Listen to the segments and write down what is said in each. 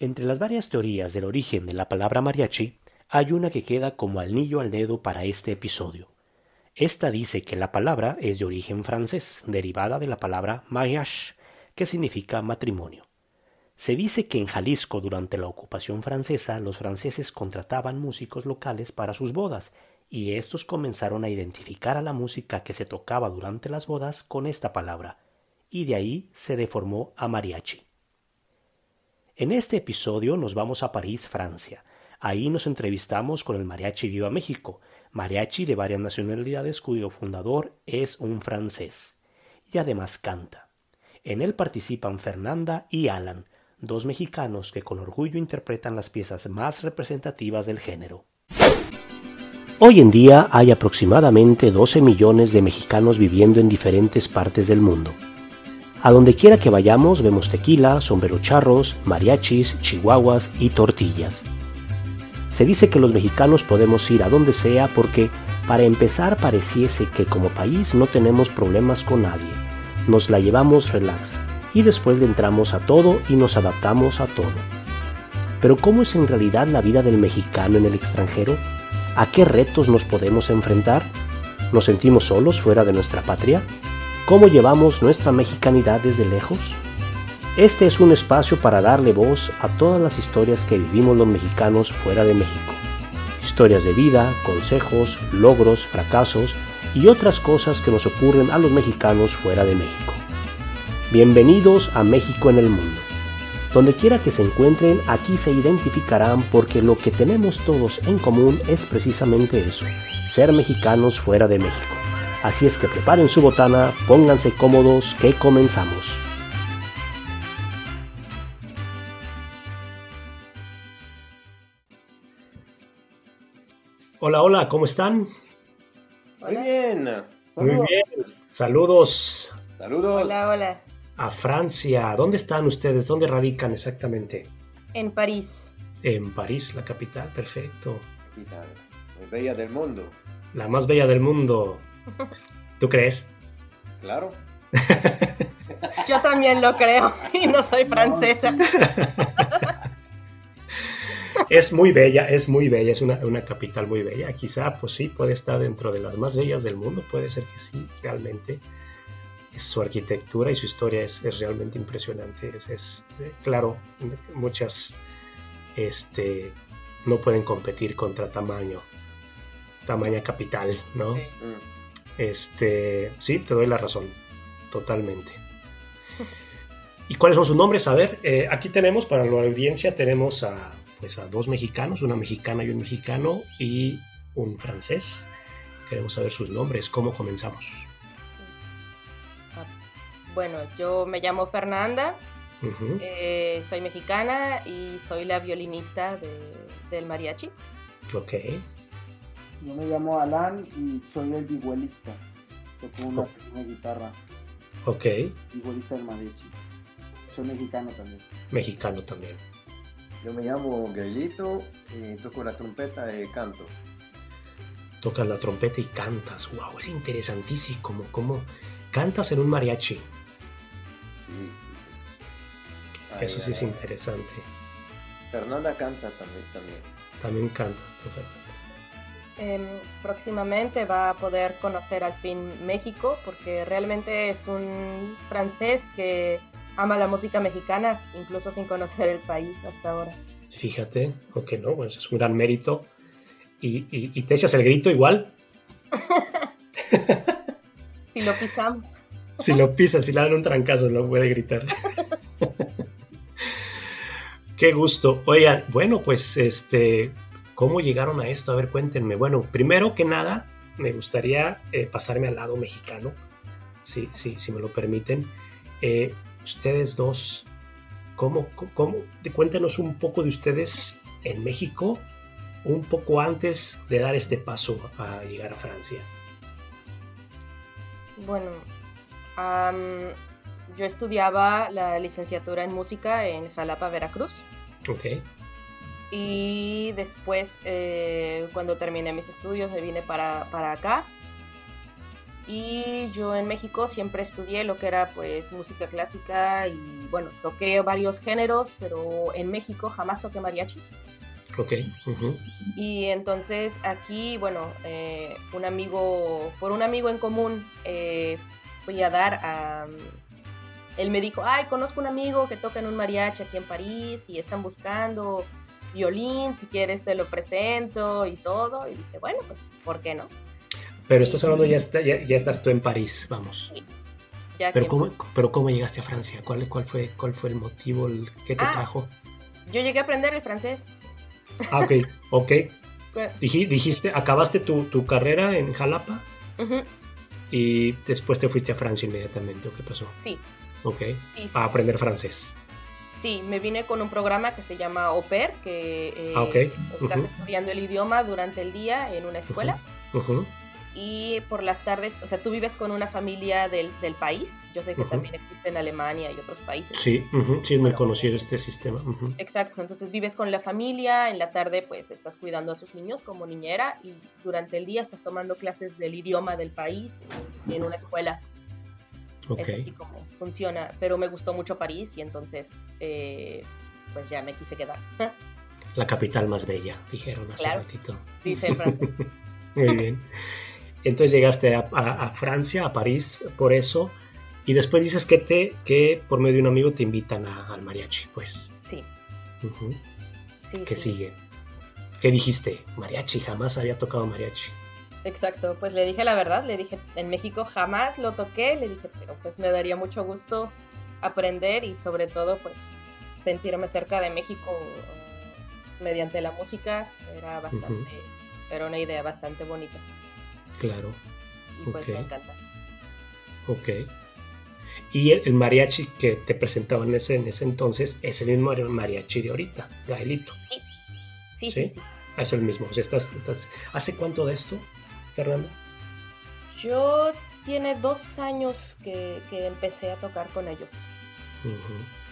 Entre las varias teorías del origen de la palabra mariachi, hay una que queda como anillo al dedo para este episodio. Esta dice que la palabra es de origen francés, derivada de la palabra mariage, que significa matrimonio. Se dice que en Jalisco durante la ocupación francesa los franceses contrataban músicos locales para sus bodas, y estos comenzaron a identificar a la música que se tocaba durante las bodas con esta palabra, y de ahí se deformó a mariachi. En este episodio nos vamos a París, Francia. Ahí nos entrevistamos con el Mariachi Viva México, mariachi de varias nacionalidades cuyo fundador es un francés. Y además canta. En él participan Fernanda y Alan, dos mexicanos que con orgullo interpretan las piezas más representativas del género. Hoy en día hay aproximadamente 12 millones de mexicanos viviendo en diferentes partes del mundo. A donde quiera que vayamos vemos tequila, charros, mariachis, chihuahuas y tortillas. Se dice que los mexicanos podemos ir a donde sea porque, para empezar, pareciese que como país no tenemos problemas con nadie. Nos la llevamos relax y después le entramos a todo y nos adaptamos a todo. Pero ¿cómo es en realidad la vida del mexicano en el extranjero? ¿A qué retos nos podemos enfrentar? ¿Nos sentimos solos fuera de nuestra patria? ¿Cómo llevamos nuestra mexicanidad desde lejos? Este es un espacio para darle voz a todas las historias que vivimos los mexicanos fuera de México. Historias de vida, consejos, logros, fracasos y otras cosas que nos ocurren a los mexicanos fuera de México. Bienvenidos a México en el Mundo. Donde quiera que se encuentren, aquí se identificarán porque lo que tenemos todos en común es precisamente eso, ser mexicanos fuera de México. Así es que preparen su botana, pónganse cómodos, que comenzamos. Hola, hola, ¿cómo están? Muy bien. Muy bien. Saludos. Saludos. Hola, hola. A Francia. ¿Dónde están ustedes? ¿Dónde radican exactamente? En París. En París, la capital, perfecto. Capital, muy bella del mundo. La más bella del mundo. ¿Tú crees? Claro. Yo también lo creo y no soy francesa. Es muy bella, es muy bella, es una, capital muy bella. Quizá, pues sí, puede estar dentro de las más bellas del mundo, puede ser que sí, realmente. Su arquitectura y su historia es, realmente impresionante. Es, eh, claro, muchas este, no pueden competir contra tamaño, tamaña capital, ¿no? Sí. Este, sí, te doy la razón, totalmente. ¿Y cuáles son sus nombres? A ver, eh, aquí tenemos para la audiencia, tenemos a, pues a dos mexicanos, una mexicana y un mexicano, y un francés. Queremos saber sus nombres. ¿Cómo comenzamos? Bueno, yo me llamo Fernanda, eh, soy mexicana y soy la violinista del mariachi. Ok. Yo me llamo Alan y soy el vihuelista. Toco una, oh. guitarra. Ok. Vihuelista del mariachi. Soy mexicano también. Mexicano también. Yo me llamo Gaelito y toco la trompeta y canto. Tocas la trompeta y cantas. Wow, es interesantísimo. ¿Cómo cantas en un mariachi? Sí. Eso sí es interesante. Fernanda canta también. También, también cantas tú, Fernanda. Em, próximamente va a poder conocer al fin México porque realmente es un francés que ama la música mexicana incluso sin conocer el país hasta ahora. Fíjate, o que no, pues es un gran mérito. ¿Y, te echas el grito igual? si lo pisamos. si lo pisas, si le dan un trancazo, no puede gritar. Qué gusto. Oigan, bueno, pues este, ¿Cómo llegaron a esto? A ver, cuéntenme. Bueno, primero que nada, me gustaría eh, pasarme al lado mexicano, si, si me lo permiten. Eh, ustedes dos, ¿cómo, cómo, cuéntenos un poco de ustedes en México, un poco antes de dar este paso a llegar a Francia? Bueno, yo estudiaba la licenciatura en música en Jalapa, Veracruz. Ok. Y después, eh, cuando terminé mis estudios, me vine para, acá. Y yo en México siempre estudié lo que era pues música clásica y bueno, toqué varios géneros, pero en México jamás toqué mariachi. Ok. ujú. Y entonces aquí, bueno, eh, un amigo, por un amigo en común, eh, fui a dar a... Él me dijo, ay, conozco un amigo que toca en un mariachi aquí en París y están buscando violín, si quieres te lo presento y todo. Y dije, bueno, pues, ¿por qué no? Pero estás hablando, ya, está- ya, ya estás tú en París, vamos. Ya Pero que ¿cómo, pero ¿cómo llegaste a Francia? ¿Cuál, cuál, fue, ¿Cuál fue el motivo el que te Ah. trajo? yo llegué a aprender el francés. Ah, ok, ok. Dijiste, acabaste tu, tu carrera en Jalapa y después te fuiste a Francia inmediatamente, ¿o qué pasó? Sí, Ok, sí, sí. a aprender francés. Sí, me vine con un programa que se llama Pair, que eh, Ah, estás estudiando el idioma durante el día en una escuela y por las tardes, o sea, tú vives con una familia del, del país. Yo sé que también existe en Alemania y otros países. Sí, sí, es muy conocido este sistema. Exacto, entonces vives con la familia, en la tarde pues estás cuidando a sus niños como niñera y durante el día estás tomando clases del idioma del país en una escuela. Es así como funciona, pero me gustó mucho París y entonces eh, pues ya me quise quedar. la capital más bella, dijeron hace Claro. ratito. Dice el francés. Muy bien. Entonces llegaste a, a- a Francia, a París, por eso. Y después dices que, te, que por medio de un amigo te invitan a- al mariachi, pues. Sí. ¿Qué sí. sigue? ¿Qué dijiste? Mariachi, jamás había tocado mariachi. Exacto, pues le dije la verdad, le dije, en México jamás lo toqué, le dije, pero pues me daría mucho gusto aprender y sobre todo pues sentirme cerca de México mediante la música, era bastante, era una idea bastante bonita Claro, y pues me encanta. ok. Y el, el mariachi que te presentaban en ese, en ese entonces es el mismo mariachi de ahorita, Gaelito. Sí, ¿Sí? sí, sí. Es el mismo. O sea, estás, estás- ¿Hace cuánto de esto, Fernanda? Yo tiene dos años que, que empecé a tocar con ellos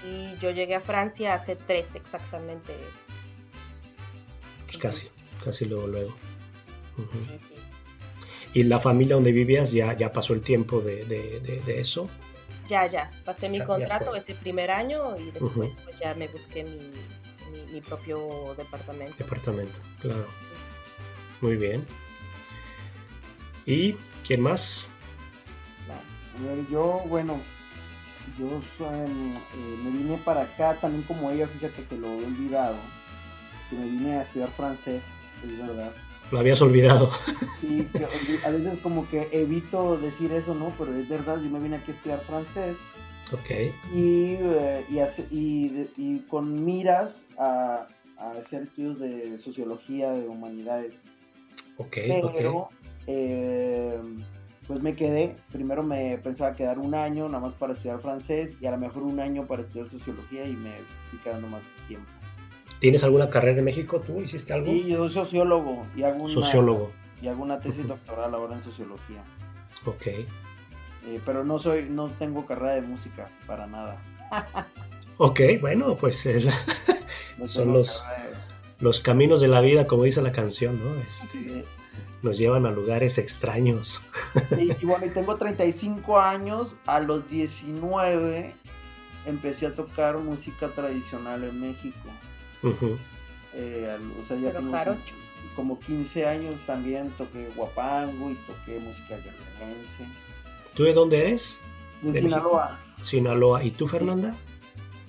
y yo llegué a Francia hace tres exactamente. Pues casi, casi luego, luego. Sí, sí. ¿Y la familia donde vivías ya, ya pasó el tiempo de, de- de- de eso? Ya, ya, pasé mi Ya- contrato ese primer año y después pues ya me busqué mi, mi, mi propio departamento. Departamento, claro. Sí. Muy bien. ¿Y quién más? A ver, yo, bueno, yo soy, eh, me vine para acá también como ella, fíjate que lo he olvidado, que me vine a estudiar francés, es verdad. Lo habías olvidado. Sí, que a veces como que evito decir eso, ¿no? Pero es verdad, yo me vine aquí a estudiar francés ok. y, eh, y, hace- y, y con miras a, a hacer estudios de sociología, de humanidades. Ok, Pero, ok. Eh, pues me quedé. Primero me pensaba quedar un año nada más para estudiar francés y a lo mejor un año para estudiar sociología y me estoy quedando más tiempo. ¿Tienes alguna carrera en México? ¿Tú hiciste algo? Sí, yo soy sociólogo y hago una, Sociólogo. y hago una tesis doctoral ahora en sociología. Ok. Eh, pero no soy, no tengo carrera de música para nada. Ok, bueno, pues eh, No Son los- carrera los caminos de la vida, como dice la canción, ¿no? Este, de- nos llevan a lugares extraños. Sí, y bueno, y tengo 35 años. A los 19 empecé a tocar música tradicional en México. Eh, al- o sea, ya Pero tengo como 15 años también toqué guapango y toqué música guerrerense. ¿Tú de dónde eres? De, ¿De Sinaloa. Sinaloa. ¿Y tú, Fernanda?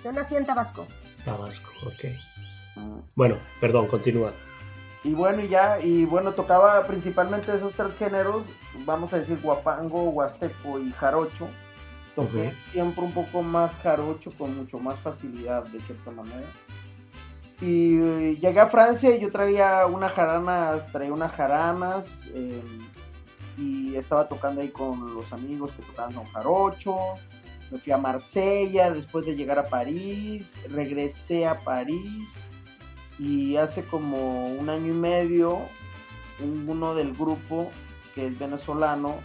Yo nací en Tabasco. Tabasco, ok. Ah. Bueno, perdón, continúa. Y bueno, y ya, y bueno, tocaba principalmente esos tres géneros, vamos a decir guapango, huasteco y jarocho. Toqué siempre un poco más jarocho con mucho más facilidad, de cierta manera. Y eh, llegué a Francia y yo traía unas jaranas, traía unas jaranas eh, y estaba tocando ahí con los amigos que tocaban con jarocho. Me fui a Marsella después de llegar a París, regresé a París y hace como un año y medio un- uno del grupo que es venezolano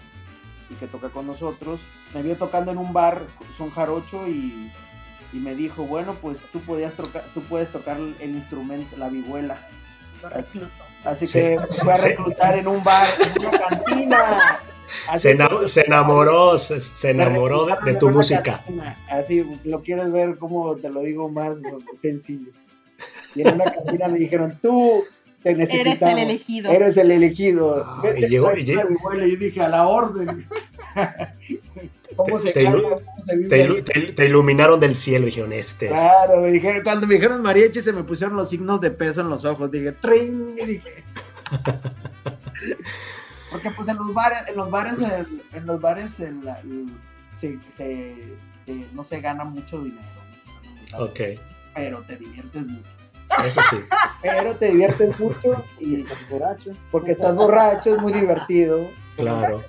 y que toca con nosotros me vio tocando en un bar son jarocho y, y me dijo bueno pues tú podías tocar tú puedes tocar el instrumento la vihuela así Sí, que me sí, a sí. reclutar en un bar en una cantina se, enamoró, se, enamoró de, tu música. así, lo quieres ver como te lo digo más sencillo. Y en una cantina me dijeron, tú te necesitas. Eres el elegido. Eres el elegido. Ah, y llegó, y llegó. yo dije, a la orden. ¿Cómo se, te, te, iluminaron del cielo, dijeron este. Claro, me dijeron, cuando me dijeron mariachi se me pusieron los signos de peso en los ojos. Dije, tring, y dije. Porque pues en los bares, en los bares, en, los bares se, no se gana mucho dinero. Ok. Pero te diviertes mucho. Eso sí. Pero te diviertes mucho y estás borracho. Porque estás borracho, es muy divertido. Claro.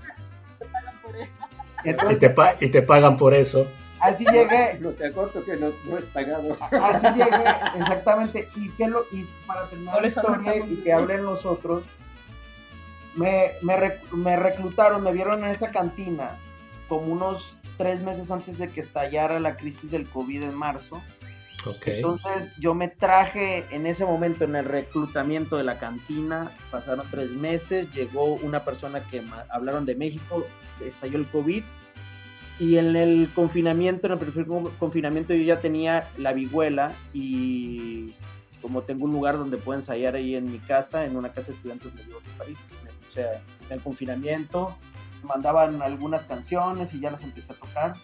y, te y te pagan por eso. Así llegué. No te acorto que no, es pagado. Así llegué, exactamente. Y, que lo, y para terminar la historia y que hablen los otros, me, me, reclutaron, me vieron en esa cantina como unos tres meses antes de que estallara la crisis del COVID en marzo. Okay. Entonces yo me traje en ese momento en el reclutamiento de la cantina, pasaron tres meses, llegó una persona que hablaron de México, estalló el COVID y en el confinamiento, en el primer confinamiento yo ya tenía la vihuela y como tengo un lugar donde puedo ensayar ahí en mi casa, en una casa de estudiantes de París, o sea, en el confinamiento mandaban algunas canciones y ya las empecé a tocar.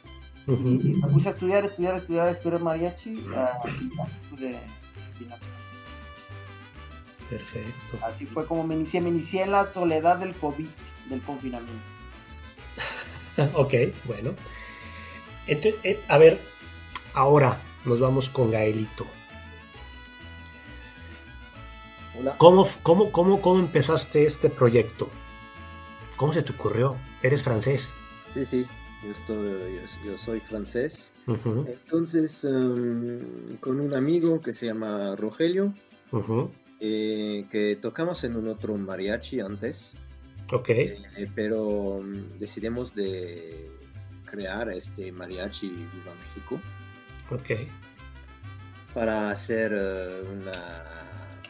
Y me puse a estudiar, estudiar, estudiar, estudiar mariachi a de, Perfecto. Así fue como me inicié, me inicié en la soledad del COVID, del confinamiento. ok, bueno. Entonces, eh, a ver, ahora nos vamos con Gaelito. ¿Cómo, cómo, cómo, cómo empezaste este proyecto? ¿Cómo se te ocurrió? ¿Eres francés? Sí, sí, yo, estoy, yo, soy francés. Entonces, em, con un amigo que se llama Rogelio, eh, que tocamos en un otro mariachi antes. Ok. Eh, pero mm, decidimos de crear este mariachi Viva México. Ok. Para hacer eh, una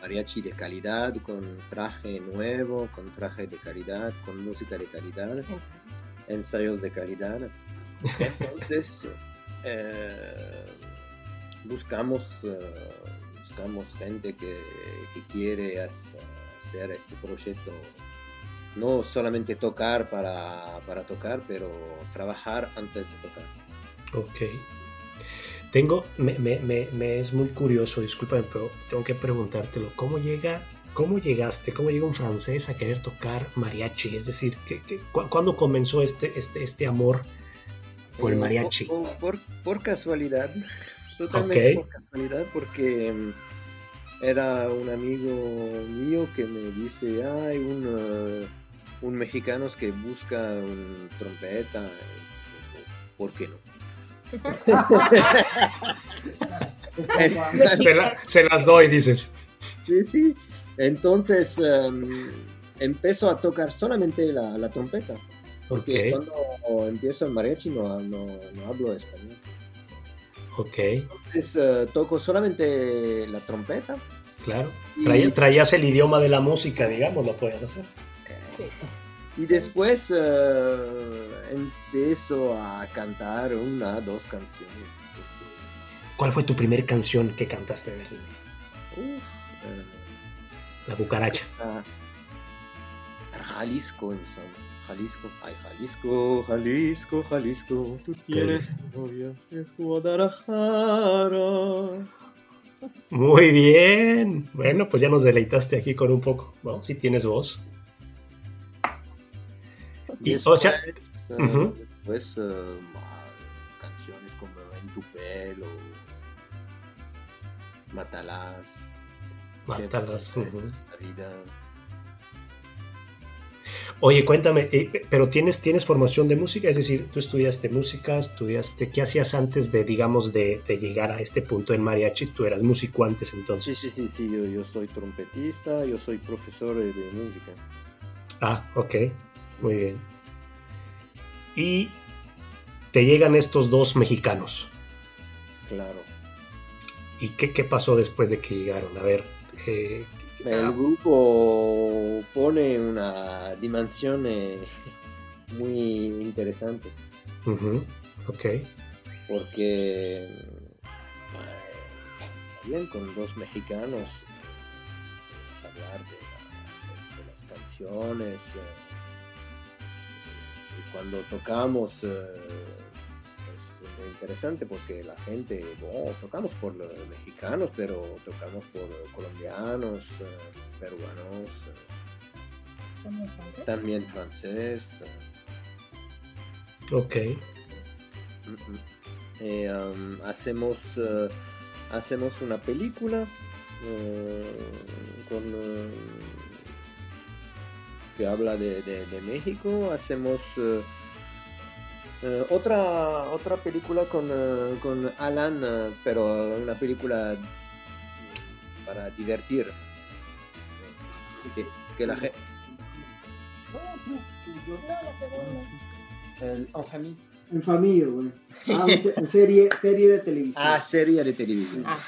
mariachi de calidad, con traje nuevo, con traje de calidad, con música de calidad, ensayos de calidad. Entonces, eh, buscamos, buscamos gente que, que quiere hacer este proyecto no solamente tocar para, tocar, pero trabajar antes de tocar. Ok. Tengo, me, me, es muy curioso, discúlpame, pero tengo que preguntártelo. ¿Cómo llega, cómo llegaste, cómo llega un francés a querer tocar mariachi? Es decir, ¿qué, cuándo comenzó este, este, este amor por el eh, mariachi? Por, casualidad, totalmente por casualidad, porque mm, era un amigo mío que me dice, hay un un mexicano que busca un trompeta, ¿por qué no? se, las doy, dices. Sí, sí. Entonces em, empezó a tocar solamente la, trompeta. Porque cuando empiezo el mariachi no, no, hablo español. Ok. Entonces eh, toco solamente la trompeta. Claro. Traías el idioma de la música, digamos, lo puedes hacer. Y después uh, empiezo a cantar una, dos canciones. ¿Cuál fue tu primera canción que cantaste, Berlín? Uh, La cucaracha. Jalisco en Jalisco, ay Jalisco, Jalisco, Jalisco, tú tienes novia, es Guadalajara. Muy bien. Bueno, pues ya nos deleitaste aquí con un poco. Bueno, si tienes voz. Y, o sea, después uh, canciones como En tu pelo, Matalas. Oye, cuéntame, eh, pero tienes, tienes formación de música, es decir, tú estudiaste música, estudiaste, ¿qué hacías antes de, digamos, de, de llegar a este punto en mariachi? Tú eras músico antes entonces. Sí, sí, sí, sí, yo, yo soy trompetista, yo soy profesor de música. Ah, ok. Muy bien. Y te llegan estos dos mexicanos. Claro. ¿Y qué, qué pasó después de que llegaron? A ver. Eh, el grupo pone una dimensión eh, muy interesante. Ok. Porque bien con dos mexicanos hablar de, las canciones eh, y cuando tocamos eh, interesante porque la gente oh, tocamos por los mexicanos pero tocamos por colombianos eh, peruanos también francés, ok. Um, hacemos hacemos una película eh, con, eh, que habla de, México. Hacemos eh, otra, otra película con, con Alan, pero una película para divertir. Que, la gente... en familia. En familia, güey. Ah, serie, serie de televisión. Ah, serie de televisión. Ah.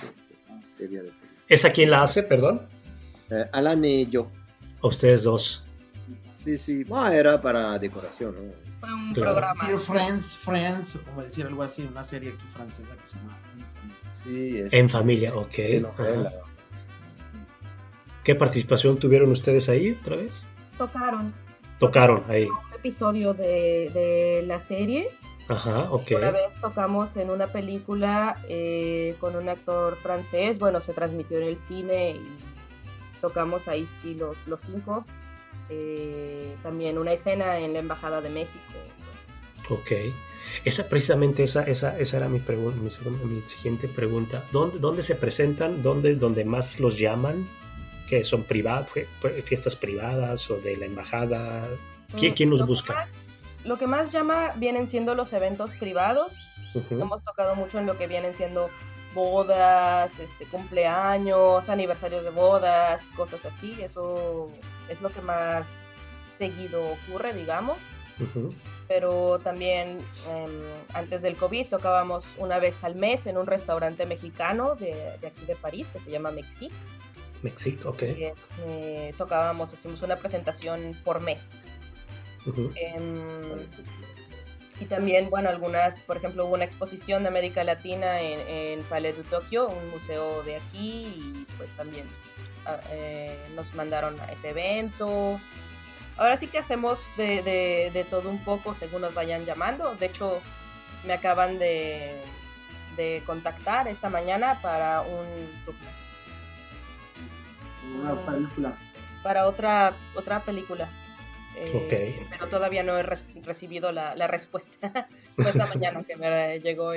Serie de ¿Esa quién la hace, perdón? Eh, Alan y yo. ¿A ustedes dos? Sí, sí. Ah, era para decoración, ¿no? Fue un programa. Sí, Friends, Friends, o como decir algo así, una serie francesa que se llama Sí, es En familia, ok. ¿Qué participación tuvieron ustedes ahí otra vez? Tocaron. Tocaron ahí. Un episodio de, de la serie Ajá, ok. Una vez tocamos en una película eh, con un actor francés, bueno, se transmitió en el cine y tocamos ahí sí los, los cinco. Eh, también una escena en la Embajada de México. Ok. Esa, precisamente esa, esa, esa era mi, mi, mi, siguiente pregunta. ¿Dónde, ¿Dónde se presentan? ¿Dónde, ¿Dónde más los llaman? ¿Que son privadas, fiestas privadas o de la embajada? ¿Quién, mm, quién los busca? lo que más llama vienen siendo los eventos privados. Hemos tocado mucho en lo que vienen siendo bodas, este, cumpleaños, aniversarios de bodas, cosas así. Eso es lo que más seguido ocurre, digamos. Pero también em, antes del COVID tocábamos una vez al mes en un restaurante mexicano de, aquí de París que se llama Mexic. Mexic, ok. Y este, tocábamos, hicimos una presentación por mes. Em, y también, bueno, algunas, por ejemplo, hubo una exposición de América Latina en, el Palais de Tokio, un museo de aquí, y pues también ah, eh, nos mandaron a ese evento. Ahora sí que hacemos de, de, todo un poco según nos vayan llamando. De hecho, me acaban de, de contactar esta mañana para un... Una película. Para otra, otra película. Eh, pero todavía no he recibido la, respuesta. Fue esta mañana que me llegó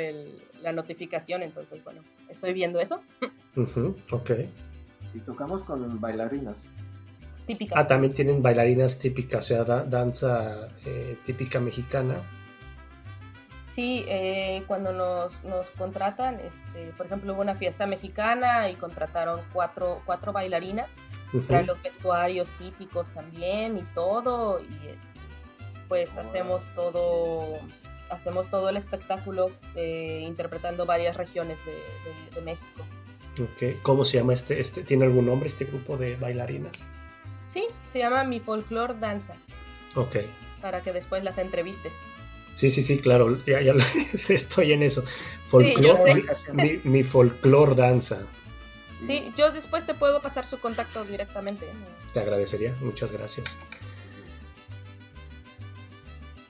la notificación, entonces, bueno, estoy viendo eso. ok. Y tocamos con bailarinas. Típicas. Ah, también tienen bailarinas típicas, o sea, danza eh, típica mexicana. Sí, eh, cuando nos, nos contratan, este, por ejemplo, hubo una fiesta mexicana y contrataron cuatro, cuatro bailarinas para los vestuarios típicos también y todo, y este, pues hacemos todo, hacemos todo el espectáculo eh, interpretando varias regiones de, México. Okay. ¿Cómo se llama este, este? ¿Tiene algún nombre este grupo de bailarinas? Sí, se llama Mi Folklore Danza. Ok. Para que después las entrevistes. Sí, sí, sí, claro, ya, estoy en eso. Folklore, mi, mi, folklore danza. Sí, yo después te puedo pasar su contacto directamente. Te agradecería, muchas gracias.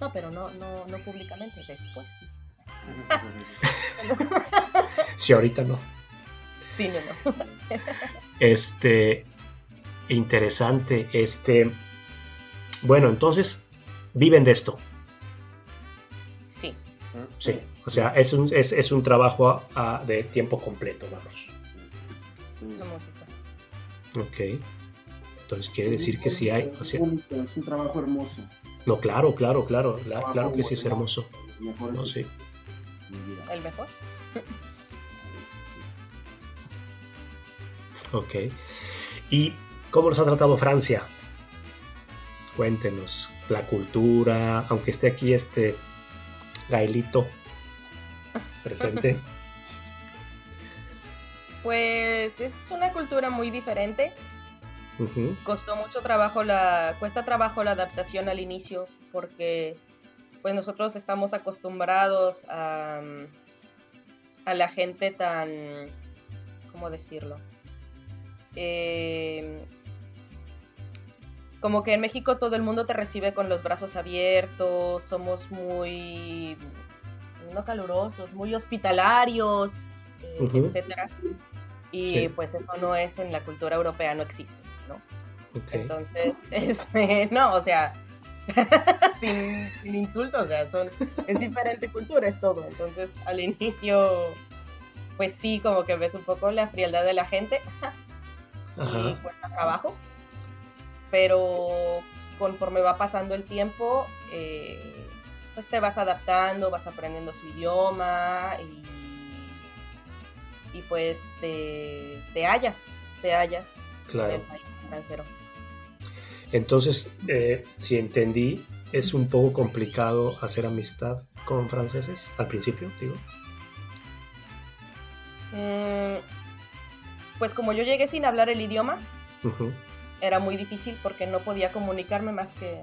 No, pero no, no, no públicamente, después. sí, ahorita no. Sí, no, no. este, interesante, este, bueno, entonces, viven de esto. Sí, o sea, es un, es, es un trabajo de tiempo completo, vamos. Ok. Entonces quiere decir que sí hay. es un trabajo hermoso. No, claro, claro, claro. claro que sí es hermoso. No, sí. El mejor. ok. ¿Y cómo nos ha tratado Francia? Cuéntenos. La cultura, aunque esté aquí este Gaelito presente? Pues es una cultura muy diferente. Costó mucho trabajo la, cuesta trabajo la adaptación al inicio porque pues nosotros estamos acostumbrados a, a la gente tan, ¿cómo decirlo? Eh, como que en México todo el mundo te recibe con los brazos abiertos, somos muy, no calurosos, muy hospitalarios, eh, etcétera. Y pues eso no es en la cultura europea, no existe, ¿no? Entonces, este, no, o sea, sin, insultos, o sea, son, es diferente cultura, es todo. Entonces, al inicio, pues sí, como que ves un poco la frialdad de la gente y cuesta trabajo, pero conforme va pasando el tiempo, eh, pues te vas adaptando, vas aprendiendo su idioma y, y pues te, te hallas, te hallas en el país extranjero. Entonces, eh, si entendí, es un poco complicado hacer amistad con franceses al principio, digo. Mm, pues como yo llegué sin hablar el idioma, era muy difícil porque no podía comunicarme más que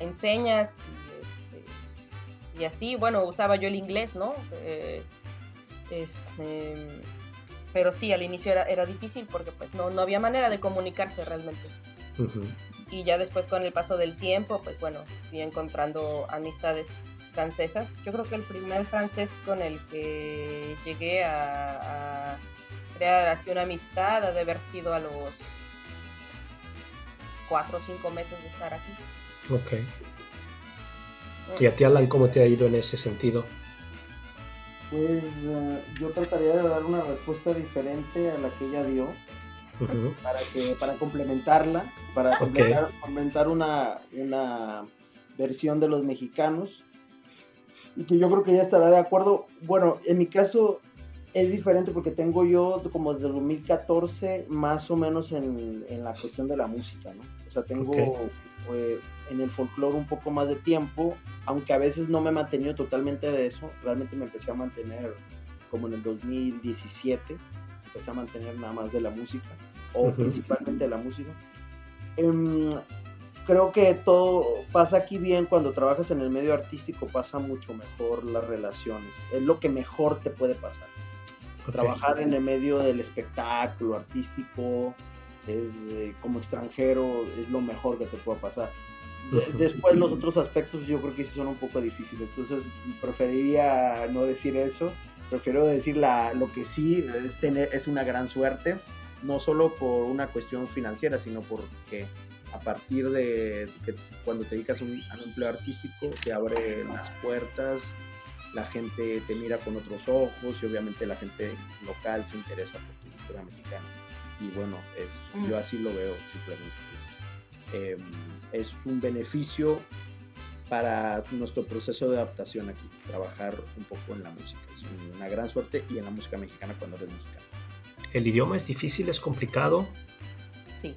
en señas este, y, así. Bueno, usaba yo el inglés, ¿no? Eh, este, pero sí, al inicio era, era, difícil porque pues no, no había manera de comunicarse realmente y ya después con el paso del tiempo, pues bueno, fui encontrando amistades francesas. Yo creo que el primer francés con el que llegué a, crear así una amistad ha de haber sido a los cuatro o cinco meses de estar aquí. Ok. ¿Y a ti, Alan, cómo te ha ido en ese sentido? Pues eh, yo trataría de dar una respuesta diferente a la que ella dio para, que, para complementarla, para complementar, una, una versión de los mexicanos y que yo creo que ella estará de acuerdo. Bueno, en mi caso es diferente porque tengo yo como desde 2014 más o menos en, en la cuestión de la música, ¿no? O sea, tengo eh, en el folclore un poco más de tiempo, aunque a veces no me he mantenido totalmente de eso, realmente me empecé a mantener como en el 2017 empecé a mantener nada más de la música, o principalmente de la música. Em, creo que todo pasa aquí bien cuando trabajas en el medio artístico, pasa mucho mejor las relaciones. Es lo que mejor te puede pasar. Trabajar en el medio del espectáculo artístico, es eh, como extranjero, es lo mejor que te puede pasar. después los otros aspectos yo creo que sí son un poco difíciles, entonces preferiría no decir eso. Prefiero decir la, lo que sí es, tener, es una gran suerte, no solo por una cuestión financiera, sino porque a partir de que cuando te dedicas a un, empleo artístico te abre las puertas, la gente te mira con otros ojos y obviamente la gente local se interesa por tu cultura mexicana. Y bueno, es, yo así lo veo simplemente. Es, em, es un beneficio para nuestro proceso de adaptación aquí, trabajar un poco en la música. Es una gran suerte y en la música mexicana cuando eres mexicano. ¿El idioma es difícil, es complicado? Sí.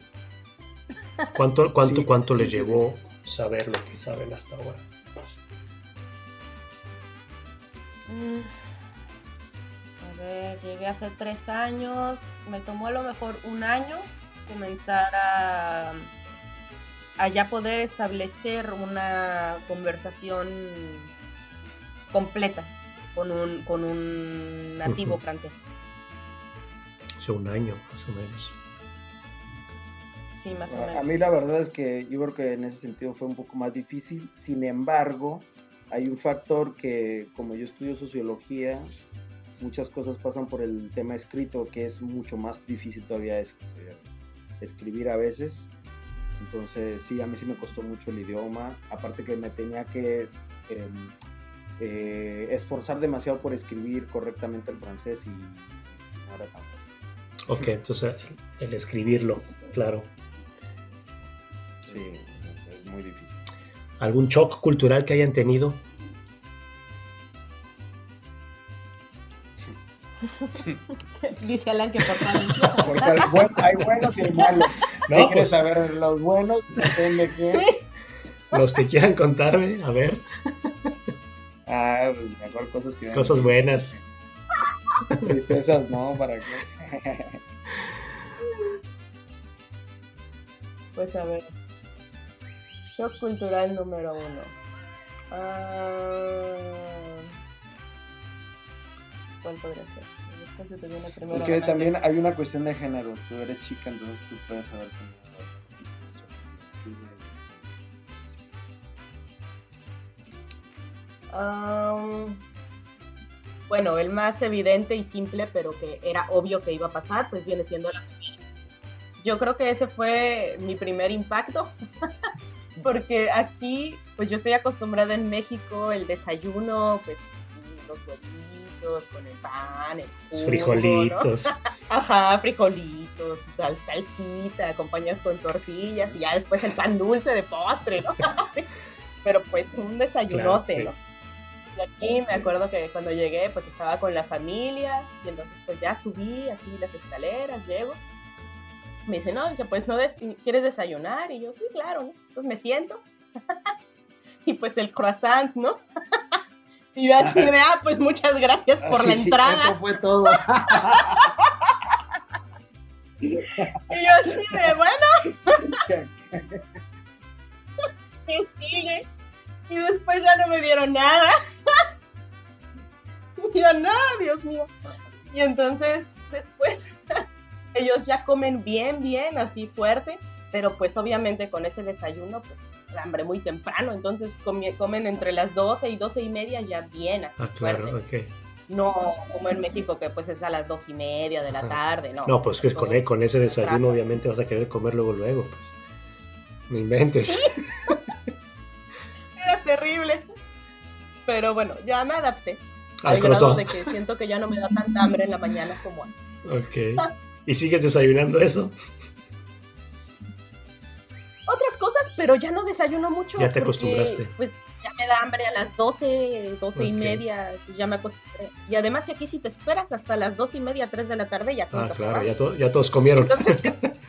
¿Cuánto, cuánto, cuánto le llevó saber lo que saben hasta ahora? Mm. A ver, llegué hace tres años, me tomó a lo mejor un año comenzar a a ya poder establecer una conversación completa con un, con un nativo francés. Hace un año, más o menos. Sí, más o menos. A mí la verdad es que yo creo que en ese sentido fue un poco más difícil. Sin embargo, hay un factor que, como yo estudio sociología, muchas cosas pasan por el tema escrito, que es mucho más difícil todavía escribir a veces. Entonces, sí, a mí sí me costó mucho el idioma. Aparte que me tenía que em, eh, esforzar demasiado por escribir correctamente el francés y no era tan fácil. Ok, entonces el escribirlo, claro. Sí, es muy difícil. ¿Algún shock cultural que hayan tenido? Dice Alan que por favor. hay buenos y malos. No, ¿Quieres pues, saber los buenos? Depende qué. Los que quieran contarme, a ver. Ah, pues mejor cosas que. Cosas buenas. Tristezas, no, para qué. Pues a ver. Shock cultural número uno. Ah, ¿Cuál podría ser? Es que también hay una cuestión de género. Tú eres chica, entonces tú puedes saber bueno, el más evidente y simple, pero que era obvio que iba a pasar, pues viene siendo la. Yo creo que ese fue mi primer impacto, porque aquí, pues yo estoy acostumbrada en México, el desayuno, pues los huevitos con el pan, el frijolitos. Ajá, frijolitos, tal salsita, acompañas con tortillas y ya después el pan dulce de postre, ¿no? Pero pues un desayunote, ¿no? Y aquí me acuerdo que cuando llegué, pues estaba con la familia y entonces pues ya subí así las escaleras, llego. Me dice, no, dice, pues no quieres desayunar y yo, sí, claro, ¿no? Entonces me siento y pues el croissant, ¿no? y yo así de, ah, pues muchas gracias por la entrada. Eso fue todo. y yo así de, bueno. ¿Qué sigue? Y después ya no me dieron nada. y yo, no, Dios mío. Y entonces, después, ellos ya comen bien, bien, así fuerte, pero pues obviamente con ese desayuno, pues hambre muy temprano, entonces comen entre las 12 y 12 y media ya bien, así ah, claro, fuerte. No como en México, que pues es a las dos y media de la tarde, ¿no? No, pues que con, e, con ese desayuno obviamente vas a querer comer luego, luego, pues. Me inventes. terrible. Pero bueno, ya me adapté. Al grado de que siento que ya no me da tanta hambre en la mañana como antes. Ok. ¿Y sigues desayunando eso? Otras cosas, pero ya no desayuno mucho. Ya te acostumbraste. Pues ya me da hambre a las 12, 12 y media, ya me acostumbré. Y además, si aquí si te esperas hasta las 2 y media, 3 de la tarde, ya Ah, claro, ya, ya, todos comieron.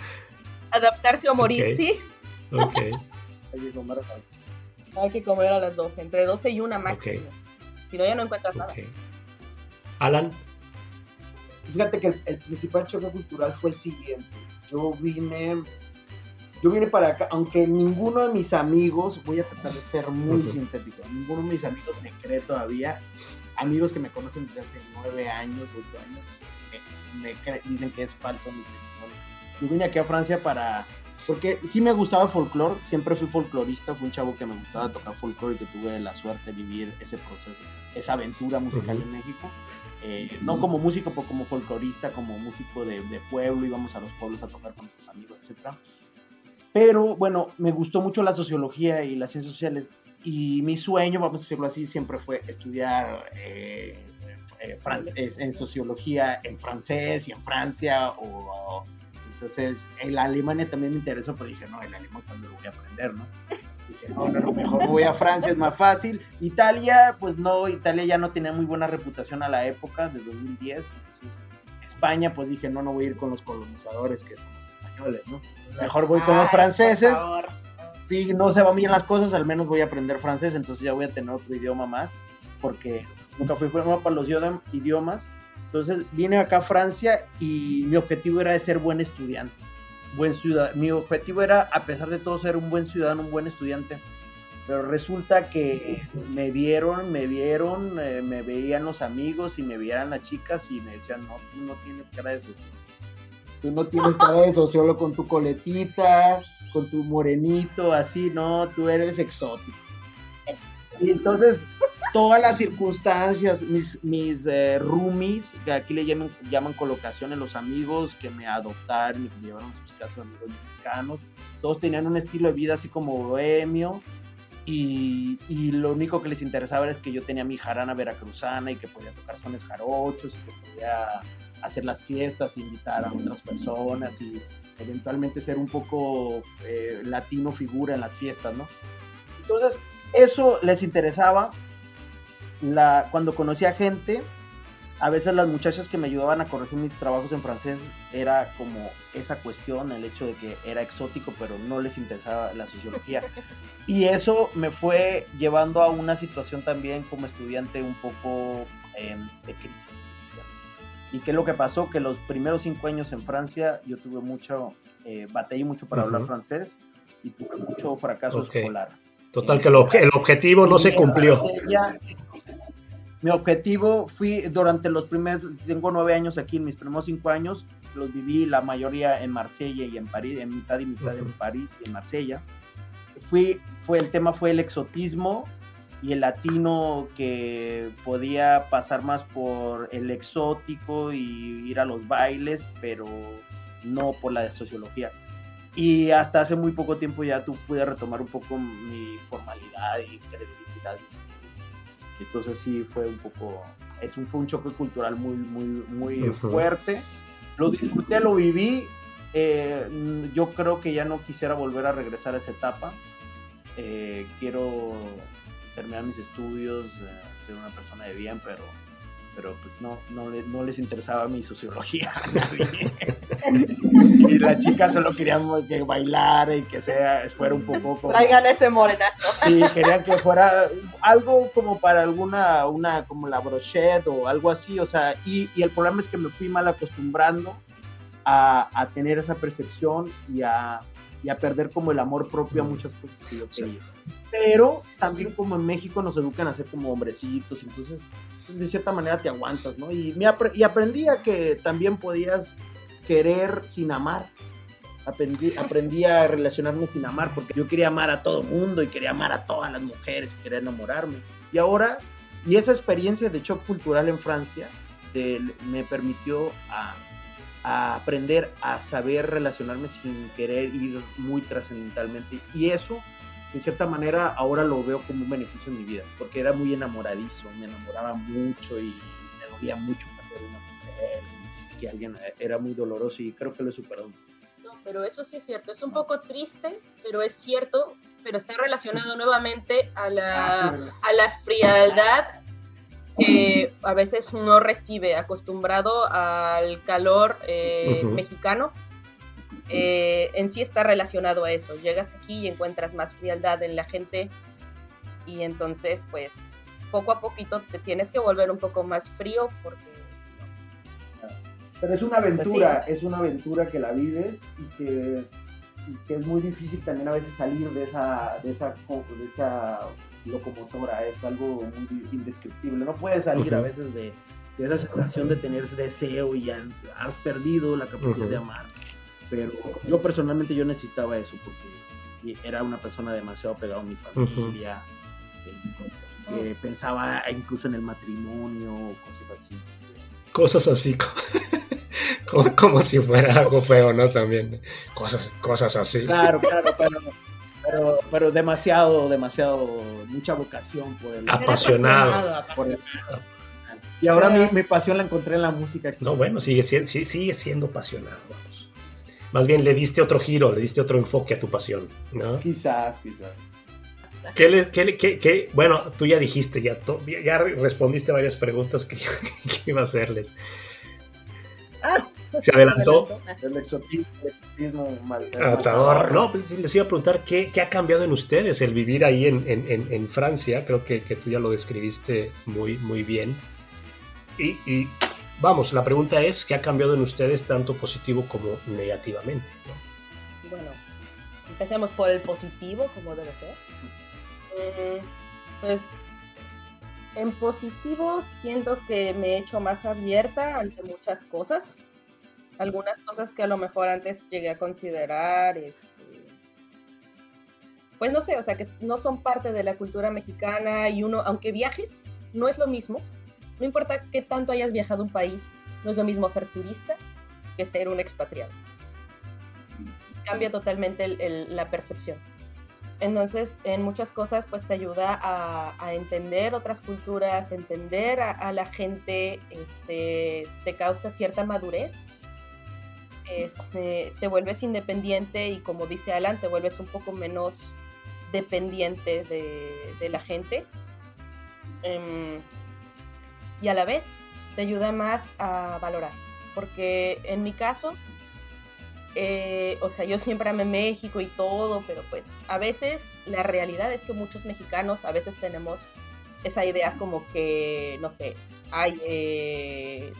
adaptarse o morir, ¿sí? Ok. Hay que comer a las 12, entre 12 y una máximo. Si no, ya no encuentras nada. Alan. Fíjate que el, principal choque cultural fue el siguiente. Yo vine, yo vine para acá, aunque ninguno de mis amigos, voy a tratar de ser muy sintético, ninguno de mis amigos me cree todavía, amigos que me conocen desde hace nueve años, ocho años, me, dicen que es falso mi testimonio. Yo vine aquí a Francia para porque sí me gustaba el folclore, siempre fui folclorista, fui un chavo que me gustaba tocar folclore y que tuve la suerte de vivir ese proceso, esa aventura musical en México. Eh, no como músico, pero como folclorista, como músico de, de, pueblo, íbamos a los pueblos a tocar con nuestros amigos, etc. Pero bueno, me gustó mucho la sociología y las ciencias sociales y mi sueño, vamos a decirlo así, siempre fue estudiar eh, eh, en sociología en francés y en Francia o entonces, el Alemania también me interesó, pero dije, no, el alemán cuando lo voy a aprender, ¿no? Dije, no, no, no, mejor voy a Francia, es más fácil. Italia, pues no, Italia ya no tenía muy buena reputación a la época de 2010. Entonces, España, pues dije, no, no voy a ir con los colonizadores, que son los españoles, ¿no? Mejor voy con los franceses. Si no se van bien las cosas, al menos voy a aprender francés, entonces ya voy a tener otro idioma más, porque nunca fui bueno para los idiomas entonces vine acá a Francia y mi objetivo era ser buen estudiante, buen ciudadano. Mi objetivo era, a pesar de todo, ser un buen ciudadano, un buen estudiante. Pero resulta que me vieron, me vieron, eh, me veían los amigos y me veían las chicas y me decían, no, tú no tienes cara de sociólogo. Tú no tienes cara de sociólogo con tu coletita, con tu morenito, así, no, tú eres exótico. Y entonces todas las circunstancias, mis, mis eh, roomies, que aquí le llaman, llaman colocaciones, los amigos que me adoptaron y me llevaron a sus casas, amigos mexicanos, todos tenían un estilo de vida así como bohemio. Y, y, lo único que les interesaba era que yo tenía mi jarana veracruzana y que podía tocar sones jarochos y que podía hacer las fiestas, invitar a otras personas y eventualmente ser un poco eh, latino figura en las fiestas, ¿no? Entonces, eso les interesaba la, cuando conocía gente, a veces las muchachas que me ayudaban a corregir mis trabajos en francés era como esa cuestión, el hecho de que era exótico, pero no les interesaba la sociología. Y eso me fue llevando a una situación también como estudiante un poco em, de crisis. ¿Y qué es lo que pasó? Que los primeros cinco años en Francia yo tuve mucho, eh, batallé mucho para hablar francés y tuve mucho fracaso escolar. Total, que el, objetivo no se cumplió. mi objetivo fui durante los primeros, tengo nueve años aquí, mis primeros cinco años los viví la mayoría en Marsella y en París, en mitad y mitad en París y en Marsella. Fui, fue, el tema fue el exotismo y el latino que podía pasar más por el exótico y ir a los bailes, pero no por la sociología. Y hasta hace muy poco tiempo ya tú pude retomar un poco mi formalidad y credibilidad. Entonces sí fue un poco, es un, fue un choque cultural muy, muy, muy fuerte. Lo disfruté, lo viví. Eh, yo creo que ya no quisiera volver a regresar a esa etapa. Eh, quiero terminar mis estudios, eh, ser una persona de bien, pero, pero pues no, no, no les interesaba mi sociología y las chicas solo querían que bailar y que sea, fuera un poco como... Traigan ese morenazo. Sí, querían que fuera algo como para alguna, una, como la brochette o algo así, o sea, y, y el problema es que me fui mal acostumbrando a, a tener esa percepción y a, y a perder como el amor propio a muchas cosas que yo quería. Pero también como en México nos educan a ser como hombrecitos, entonces de cierta manera te aguantas, ¿no? Y, me y aprendí a que también podías querer sin amar. Aprendí, aprendí a relacionarme sin amar, porque yo quería amar a todo mundo y quería amar a todas las mujeres y quería enamorarme. Y ahora, y esa experiencia de shock cultural en Francia me permitió a aprender a saber relacionarme sin querer ir muy trascendentalmente. Y eso, de cierta manera, ahora lo veo como un beneficio en mi vida, porque era muy enamoradizo, me enamoraba mucho y me dolía mucho perder una mujer, que alguien era muy doloroso y creo que lo he superado. No, pero eso sí es cierto, es un poco triste, pero es cierto, pero está relacionado nuevamente a la, ah, a la frialdad que a veces uno recibe acostumbrado al calor eh, mexicano. Eh, en sí está relacionado a eso. Llegas aquí y encuentras más frialdad en la gente y entonces pues poco a poquito te tienes que volver un poco más frío porque... Pero es una pues aventura, es una aventura que la vives y que, es muy difícil también a veces salir de esa, de esa, de esa locomotora, es algo muy indescriptible. No puedes salir a veces de, esa sensación de tener deseo y ya has perdido la capacidad de amar. Pero yo personalmente yo necesitaba eso porque era una persona demasiado pegada a mi familia, que, pensaba incluso en el matrimonio, cosas así. Cosas así, como, si fuera algo feo, ¿no? También, cosas, cosas así. Claro, claro, pero pero, demasiado, demasiado, mucha vocación por el apasionado. y ahora mi, mi, pasión la encontré en la música. No, bueno, sigue, sigue siendo apasionado, Más bien le diste otro giro, le diste otro enfoque a tu pasión, ¿no? Quizás, quizás. ¿Qué, le, qué, qué, bueno, tú ya dijiste, ya, ya respondiste varias preguntas que, que iba a hacerles. Ah, se adelantó. El exotismo, No, pues, les iba a preguntar ¿qué, ha cambiado en ustedes el vivir ahí en, Francia. Creo que, tú ya lo describiste muy, muy bien. Y, vamos, la pregunta es: ¿qué ha cambiado en ustedes tanto positivo como negativamente? Bueno, empecemos por el positivo, como debe ser. Eh, pues en positivo siento que me he hecho más abierta ante muchas cosas algunas cosas que a lo mejor antes llegué a considerar, este, pues no sé, o sea, que no son parte de la cultura mexicana y uno, aunque viajes, no es lo mismo. No importa qué tanto hayas viajado a un país, no es lo mismo ser turista que ser un expatriado. Cambia totalmente la percepción. Entonces, en muchas cosas, pues te ayuda a, entender otras culturas, entender a, la gente, este, te causa cierta madurez este, te vuelves independiente y como dice Alan, te vuelves un poco menos dependiente de, la gente. Em, y a la vez te ayuda más a valorar. Porque en mi caso, eh, o sea, yo siempre amé México y todo, pero pues a veces la realidad es que muchos mexicanos a veces tenemos esa idea como que, no sé, hay, eh,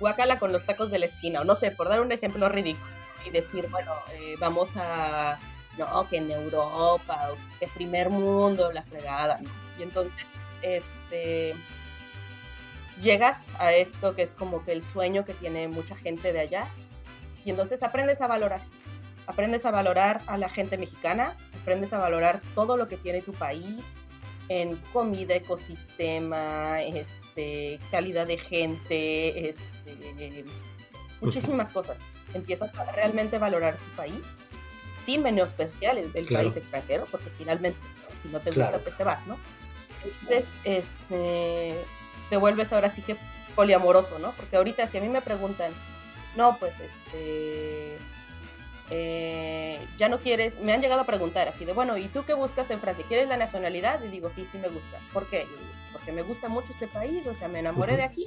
guacala con los tacos de la esquina, o no sé, por dar un ejemplo ridículo, y decir, bueno, eh, vamos a, no, que en Europa, o que primer mundo, la fregada, Y entonces, este, llegas a esto que es como que el sueño que tiene mucha gente de allá, y entonces aprendes a valorar. Aprendes a valorar a la gente mexicana, aprendes a valorar todo lo que tiene tu país en comida, ecosistema, este, calidad de gente, este, muchísimas cosas. Empiezas a realmente valorar tu país sin menospreciar el, el país extranjero, porque finalmente si no te gusta, pues te vas, ¿no? Entonces, este, te vuelves ahora sí que poliamoroso, ¿no? Porque ahorita si a mí me preguntan, no, pues este, eh, ya no quieres, me han llegado a preguntar así de, bueno, ¿y tú qué buscas en Francia? ¿Quieres la nacionalidad? Y digo, sí, sí me gusta. ¿Por qué? Porque me gusta mucho este país, o sea, me enamoré de aquí.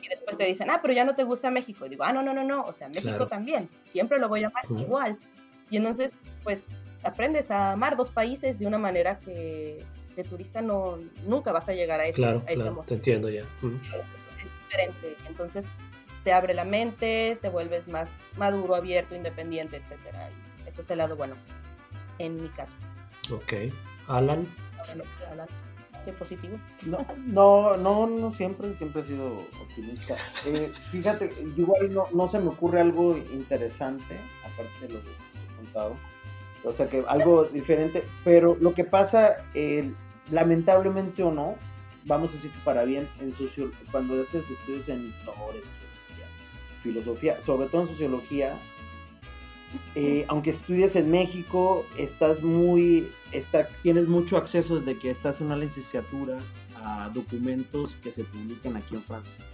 Y después te dicen, ah, pero ya no te gusta México. Y digo, ah, no, no, no, no, o sea, México también, siempre lo voy a amar igual. Y entonces, pues, aprendes a amar dos países de una manera que de turista no, nunca vas a llegar a ese, claro, claro, Te entiendo ya. es, es diferente. Entonces, te abre la mente, te vuelves más maduro, abierto, independiente, etcétera. eso es el lado bueno, en mi caso. Ok. Alan. Alan, ¿sí positivo? No, no, no, siempre, siempre he sido optimista. Eh, fíjate, igual no, no se me ocurre algo interesante, aparte de lo que he contado. O sea que algo diferente, pero lo que pasa, eh, lamentablemente o no, vamos a decir que para bien, en cuando haces estudios en historia, filosofía, sobre todo en sociología, eh, aunque estudies en México, estás muy, está, tienes mucho acceso desde que estás en una licenciatura a documentos que se publican aquí en Francia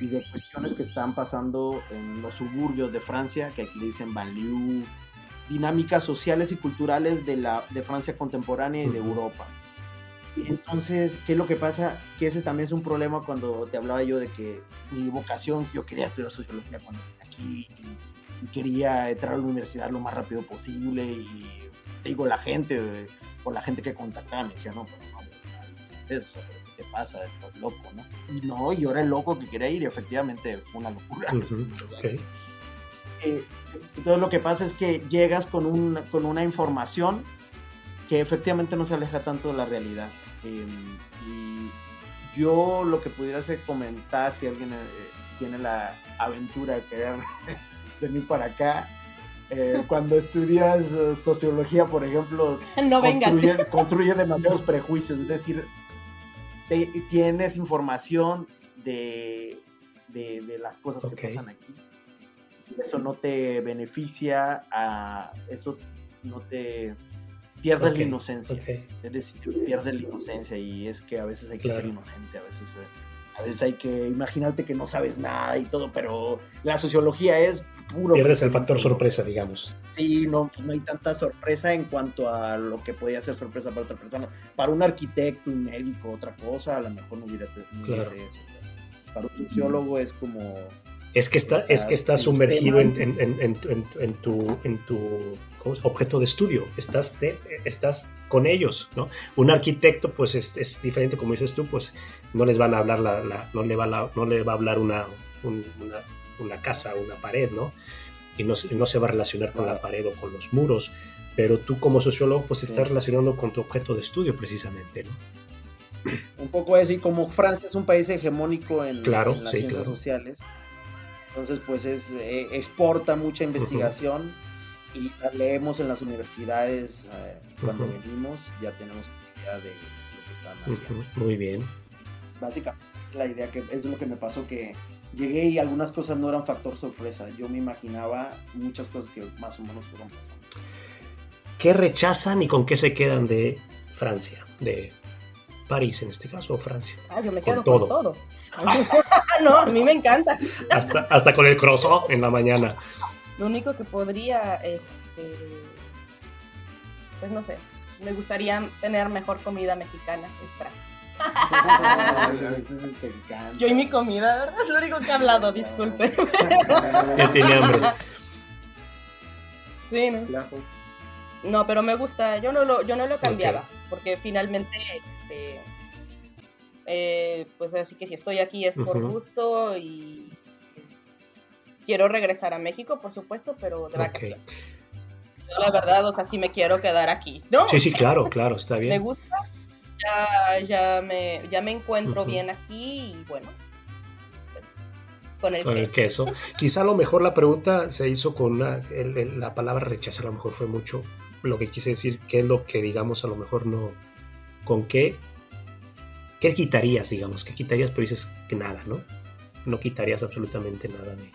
y de cuestiones que están pasando en los suburbios de Francia, que aquí le dicen banlieue, dinámicas sociales y culturales de, la, de Francia contemporánea y de Europa. Entonces, ¿qué es lo que pasa? Que ese también es un problema cuando te hablaba yo de que mi vocación, yo quería estudiar sociología cuando aquí y quería entrar a la universidad lo más rápido posible y digo, la gente, por la gente que contactaba me decía, no, pero no, ¿qué te pasa? Estás loco, ¿no? Y no, yo era el loco que quería ir y efectivamente fue una locura. Eh, entonces lo que pasa es que llegas con, un, con una información que efectivamente no se aleja tanto de la realidad. Em, y yo lo que pudiera hacer comentar, si alguien eh, tiene la aventura de querer venir para acá, eh, cuando estudias eh, sociología, por ejemplo, no construye, construye, demasiados prejuicios, es decir, tienes información de, de, las cosas que pasan aquí. Eso no te beneficia, a, eso no te pierdes la inocencia. Es decir, pierdes la inocencia y es que a veces hay que ser inocente, a veces, eh, a veces hay que imaginarte que no sabes nada y todo, pero la sociología es puro. Pierdes el factor sorpresa, digamos. Sí, no, no hay tanta sorpresa en cuanto a lo que podía ser sorpresa para otra persona. Para un arquitecto, un médico, otra cosa, a lo mejor no hubiera, no eso. Para un sociólogo es como es que, está, es que estás sumergido en, tu, en tu objeto de estudio, estás, estás con ellos, ¿no? Un arquitecto, pues es, diferente, como dices tú, pues no les van a hablar, la, no, le va no le va a hablar una, una, una, casa, una pared, ¿no? Y no, no, se va a relacionar con la pared o con los muros, pero tú como sociólogo, pues estás relacionando con tu objeto de estudio precisamente, ¿no? Un poco así, como Francia es un país hegemónico en, claro, las sí, ciencias sociales entonces, pues es, eh, exporta mucha investigación y la leemos en las universidades eh, cuando venimos, ya tenemos idea de lo que están haciendo. Muy bien. Básicamente, la idea que es lo que me pasó que llegué y algunas cosas no eran factor sorpresa. Yo me imaginaba muchas cosas que más o menos fueron pasando. ¿Qué rechazan y con qué se quedan de Francia, de París en este caso, o Francia. Ah, yo me quedo con todo. Con todo. no, a mí me encanta. hasta, hasta con el croissant en la mañana. Lo único que podría, este, pues no sé, me gustaría tener mejor comida mexicana en Francia. Yo y mi comida, ¿verdad? Es lo único que he hablado, disculpe. ya tiene hambre. Sí, ¿no? No, pero me gusta, yo no lo, yo no lo cambiaba, porque finalmente, este, eh, pues así que si estoy aquí es por gusto y quiero regresar a México, por supuesto, pero de vacaciones. Yo, la verdad, o sea, sí me quiero quedar aquí. ¿no? Sí, sí, claro, claro, está bien. me gusta, ya, ya, me, ya me encuentro bien aquí y bueno, pues, con el, con el queso. Quizá a lo mejor la pregunta se hizo con una, la palabra rechazo, a lo mejor fue mucho lo que quise decir, qué es lo que digamos a lo mejor no, con qué, qué quitarías, digamos, qué quitarías, pero dices que nada, ¿no? No quitarías absolutamente nada de,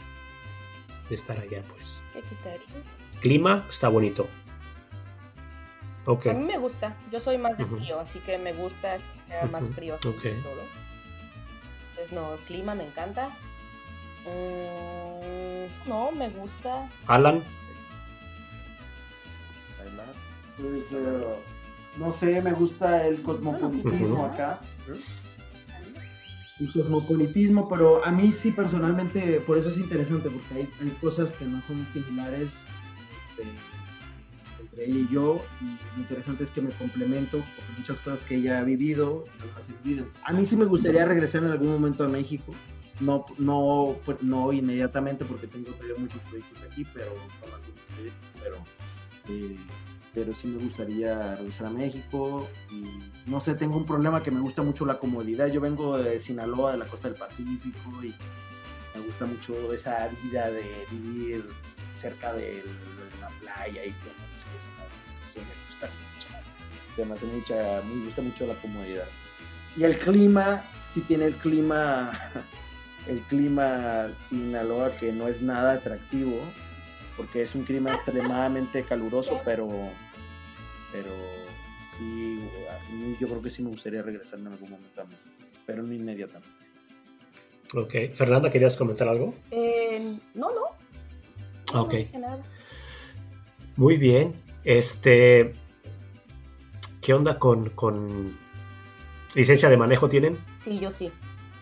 de estar allá, pues. Clima está bonito. Okay. A mí me gusta, yo soy más de frío, así que me gusta que sea más frío aquí okay. todo. Entonces, no, el clima me encanta. Mm, no, me gusta. Alan. Pues, uh, no sé, me gusta el cosmopolitismo acá. El cosmopolitismo, pero a mí sí personalmente, por eso es interesante, porque hay, cosas que no son similares entre ella y yo, y lo interesante es que me complemento, porque muchas cosas que ella ha vivido, las he vivido. A mí sí me gustaría regresar en algún momento a México, no, no, no inmediatamente porque tengo todavía muchos proyectos aquí, pero con pero sí me gustaría regresar a México y no sé, tengo un problema que me gusta mucho la comodidad, yo vengo de Sinaloa, de la costa del Pacífico y me gusta mucho esa vida de vivir cerca de la playa y todo eso, eso me gusta mucho. Se me hace mucha, me gusta mucho la comodidad. Y el clima, sí tiene el clima, el clima Sinaloa que no es nada atractivo, porque es un clima extremadamente caluroso, pero, pero sí, yo creo que sí me gustaría regresar en algún momento a México, pero no inmediatamente. Ok. Fernanda, ¿querías comentar algo? Eh, no, no. Ok. Muy bien. Este. ¿Qué onda con, con licencia de manejo tienen? Sí, yo sí.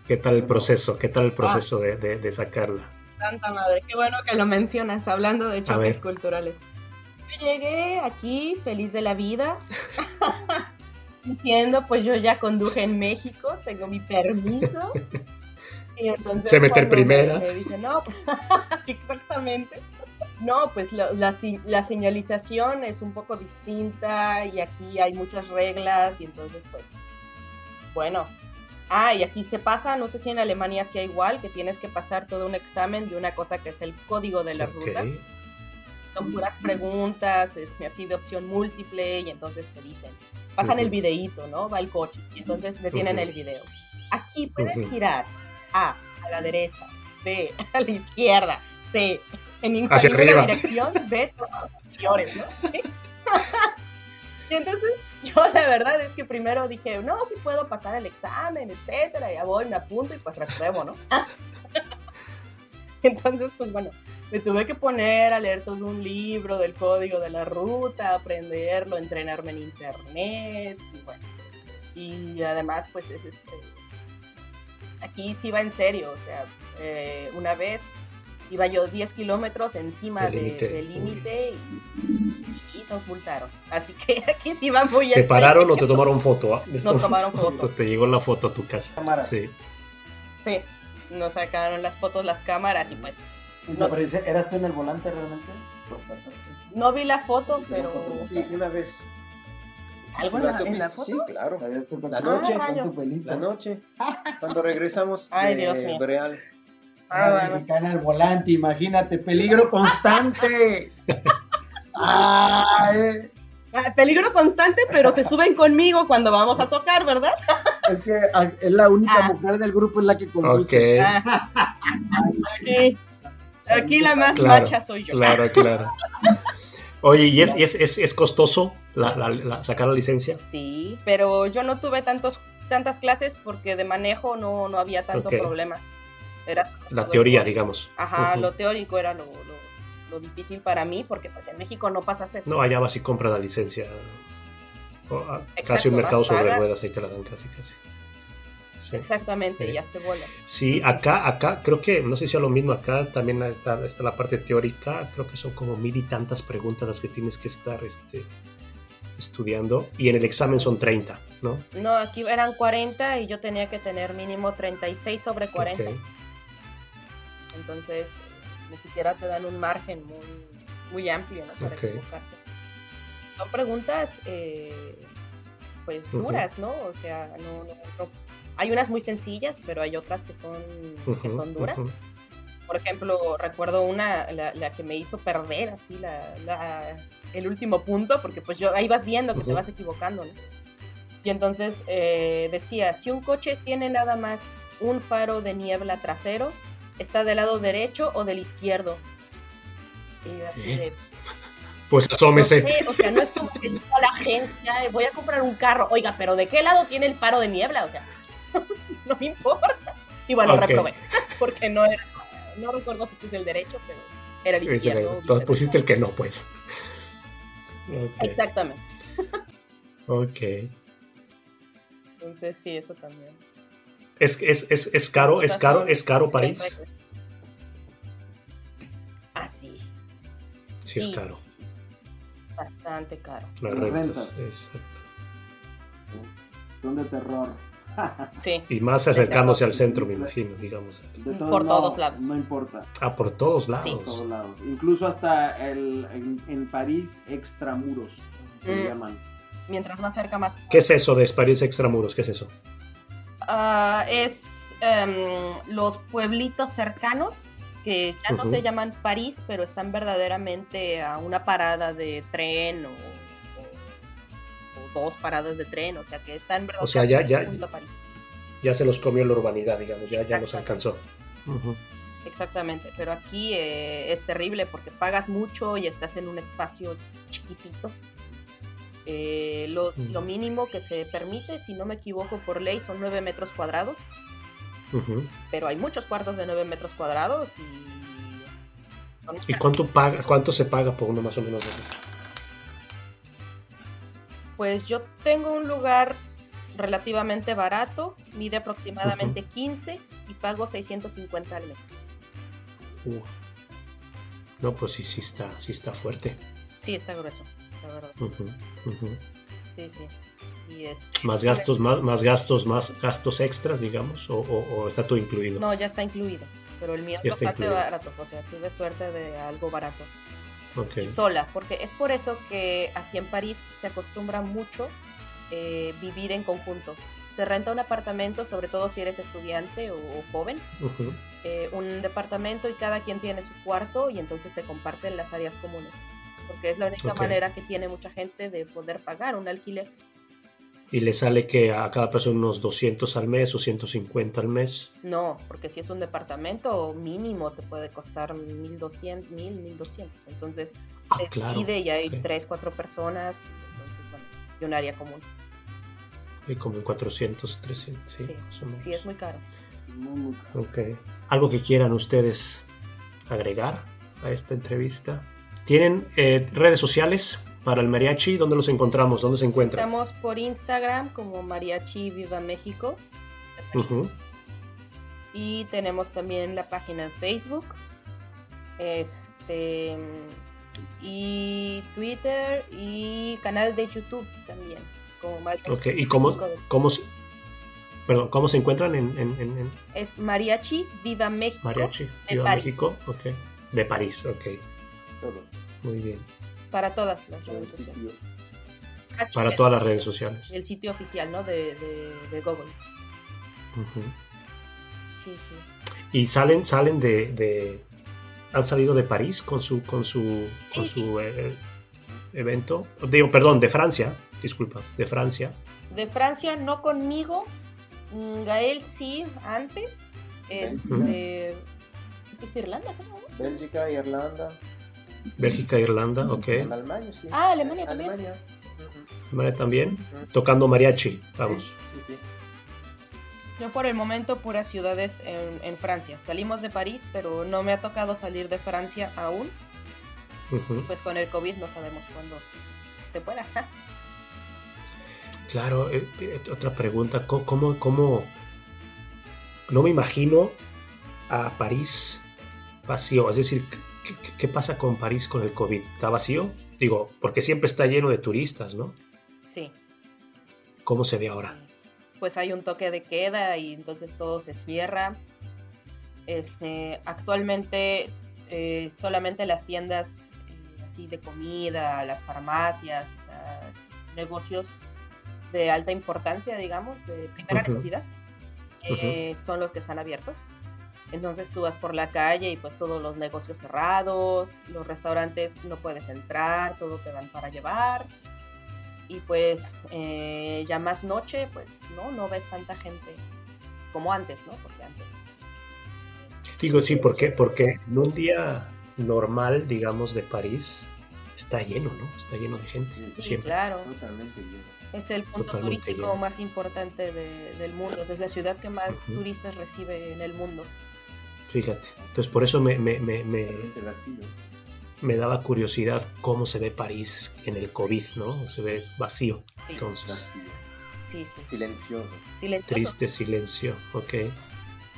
¿Qué tal el proceso? ¿Qué tal el proceso de, de, de, sacarla? Santa madre, qué bueno que lo mencionas, hablando de choques culturales. Yo llegué aquí feliz de la vida, diciendo, pues yo ya conduje en México, tengo mi permiso. Y entonces Se meter primera. Me, me dice, no, exactamente. No, pues la, la, la, señalización es un poco distinta y aquí hay muchas reglas y entonces pues, bueno. Ah, y aquí se pasa, no sé si en Alemania sea igual, que tienes que pasar todo un examen de una cosa que es el código de la okay. ruta. Son puras preguntas, es así de opción múltiple y entonces te dicen, pasan el videíto, ¿no? Va el coche y entonces detienen -huh. el video. Aquí puedes girar A, a la derecha, B, a la izquierda, C, en ninguna dirección, B, todos los peores, ¿no? ¿Sí? y entonces yo la verdad es que primero dije, no, si sí puedo pasar el examen, etcétera, ya voy, me apunto y pues repruebo, ¿no? entonces, pues bueno, me tuve que poner a leer todo un libro del código de la ruta, aprenderlo, entrenarme en internet, y bueno, y además pues es este, aquí sí va en serio, o sea, eh, una vez iba yo 10 kilómetros encima del límite y sí, nos multaron. Así que aquí sí va muy ¿Te pararon o te tomaron foto? Nos tomaron foto. Te llegó la foto a tu casa. Cámara. Sí. Sí, nos sacaron las fotos, las cámaras y pues... Nos... ¿Eras tú en el volante realmente? No vi la foto, pero... Sí, una vez. ¿Algo en la, en la foto? Sí, claro. La La noche, Ah, la noche, cuando regresamos Ay, de Dios mío. Breal. Ah, mexicana al volante, imagínate, peligro constante. Ah, Peligro constante, pero se suben conmigo cuando vamos a tocar, ¿verdad? es que ah, es la única Ah. mujer del grupo en la que conduce. Ok, Ah. Aquí, aquí la más Claro, macha soy yo. claro, claro. Oye, ¿y es, es, es, es costoso la, la- la- sacar la licencia? Sí, pero yo no tuve tantos, tantas clases porque de manejo no, no había tanto problema. Era La teoría, digamos. Ajá, lo teórico era lo, lo, lo difícil para mí porque pues en México no pasas eso. No, allá vas y compras la licencia. O, casi un mercado sobre pagas. ruedas, ahí te la dan casi, casi. Sí. Exactamente, Sí. ya te vuelan. Sí, acá, acá, creo que, no sé si es lo mismo, acá también está, está la parte teórica, creo que son como mil y tantas preguntas las que tienes que estar este, estudiando, y en el examen son 30, ¿no? No, aquí eran 40 y yo tenía que tener mínimo 36 sobre 40. Ok. Entonces, ni siquiera te dan un margen muy, muy amplio ¿no? para equivocarte. Son preguntas eh, pues duras, ¿no? O sea, no, no, hay unas muy sencillas, pero hay otras que son, que son duras. Por ejemplo, recuerdo una, la, que me hizo perder así la, el último punto, porque pues yo ahí vas viendo que te vas equivocando, ¿no? Y entonces eh, decía, si un coche tiene nada más un faro de niebla trasero, ¿está del lado derecho o del izquierdo? Y así de, pues asómese. o sea, no es como que a la agencia, eh, voy a comprar un carro, oiga, pero ¿de qué lado tiene el faro de niebla? O sea, no me importa. Y bueno, reprobé, porque no era no recuerdo si puse el derecho, pero era el izquierdo. Entonces pusiste el que no, pues. Exactamente. ok. Entonces sí, eso también. ¿Es, es, es, es caro, es caro, es caro París? Ah, sí. Sí, es caro. Bastante caro. Las rentas. Exacto. Son de terror. Y más acercándose al centro, me imagino, digamos. por todos lados. No importa. Ah, por todos lados. Por todos lados. Incluso hasta el, en, París, extramuros, se mm. llaman. Mientras más cerca, más. ¿Qué es eso de París extramuros? ¿Qué es eso? Ah, es em, los pueblitos cercanos que ya no se llaman París, pero están verdaderamente a una parada de tren o dos paradas de tren, o sea que están o sea, ya, ya, ya se los comió la urbanidad, digamos, ya, ya los alcanzó. Exactamente, pero aquí eh, es terrible porque pagas mucho y estás en un espacio chiquitito. Eh, los, Lo mínimo que se permite, si no me equivoco por ley, son 9 metros cuadrados. Pero hay muchos cuartos de 9 metros cuadrados y... ¿Y cuánto, paga, cuánto se paga por uno más o menos de esos? Pues yo tengo un lugar relativamente barato, mide aproximadamente 15 y pago 650 al mes. Uh. No, pues sí, sí está, sí está fuerte. Sí, está grueso, la verdad. Sí, sí. Y. Más gastos, más, más gastos, más gastos extras, digamos, o, está todo incluido. No, ya está incluido. Pero el mío es bastante barato, o sea, tuve suerte de algo barato sola, porque es por eso que aquí en París se acostumbra mucho eh, vivir en conjunto. Se renta un apartamento, sobre todo si eres estudiante o, joven, eh, un departamento y cada quien tiene su cuarto y entonces se comparten las áreas comunes, porque es la única manera que tiene mucha gente de poder pagar un alquiler y le sale que a cada persona unos 200 al mes o 150 al mes. No, porque si es un departamento mínimo te puede costar 1200, 1000, 1200. Entonces ah, se divide y hay 3, 4 personas, entonces bueno, y un área común. Y como en 400, 300, sí, sí, es muy caro. Ok. ¿Algo que quieran ustedes agregar a esta entrevista? ¿Tienen eh, redes sociales? para el mariachi, ¿dónde los encontramos? ¿Dónde se encuentran? Estamos por Instagram como Mariachi Viva México. Y tenemos también la página en Facebook. Este y Twitter y canal de YouTube también. Como ok, ¿y cómo, cómo, se, perdón, cómo se encuentran en, en, Es Mariachi Viva México. Mariachi Viva México, ok. De París, ok. Muy bien. Para todas las redes sociales. Para todas las redes sociales. El sitio oficial, ¿no? De, de, Google. Sí, sí. Y salen, salen de, de, han salido de París con su con su con su eh, evento. Digo, perdón, de Francia, disculpa, de Francia. De Francia, no conmigo. Mm, Gael sí, antes. Es de, ¿Es de Irlanda, Bélgica, Irlanda. Bélgica, Irlanda, ok. Alemania, sí. Ah, Alemania también. Alemania, también. Tocando mariachi, vamos. Yo por el momento puras ciudades en, Francia. Salimos de París, pero no me ha tocado salir de Francia aún. Pues con el COVID no sabemos cuándo se pueda. claro, eh, eh, otra pregunta. ¿Cómo, ¿Cómo, No me imagino a París vacío. Es decir, ¿Qué, pasa con París con el COVID? ¿Está vacío? Digo, porque siempre está lleno de turistas, ¿no? Sí. ¿Cómo se ve ahora? Pues hay un toque de queda y entonces todo se cierra. Este, actualmente eh, solamente las tiendas eh, así de comida, las farmacias, o sea, negocios de alta importancia, digamos, de primera necesidad, eh, son los que están abiertos. Entonces tú vas por la calle y pues todos los negocios cerrados, los restaurantes no puedes entrar, todo te dan para llevar. Y pues eh, ya más noche, pues no, no ves tanta gente como antes, ¿no? Porque antes... Digo, sí, ¿por qué? Porque en un día normal, digamos, de París, está lleno, ¿no? Está lleno de gente. Sí, claro. Totalmente lleno. Es el punto turístico más importante del mundo. Es la ciudad que más turistas recibe en el mundo. Fíjate. Entonces por eso me, me, me, me, daba curiosidad cómo se ve París en el COVID, ¿no? Se ve vacío. Entonces. Sí, sí. Silencioso. Triste silencio, ok. Sí,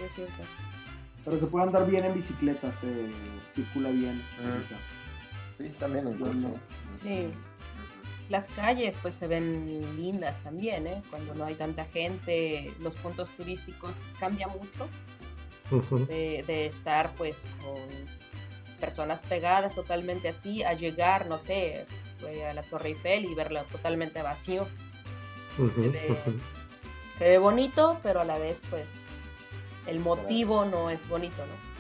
es cierto. Pero se puede andar bien en bicicleta, se circula bien. Sí, también en Sí las calles pues se ven lindas también, ¿eh? Cuando no hay tanta gente, los puntos turísticos cambia mucho de, estar pues con personas pegadas totalmente a ti, a llegar, no sé, a la Torre Eiffel y verla totalmente vacío. se, ve, bonito, pero a la vez pues el motivo no es bonito, ¿no?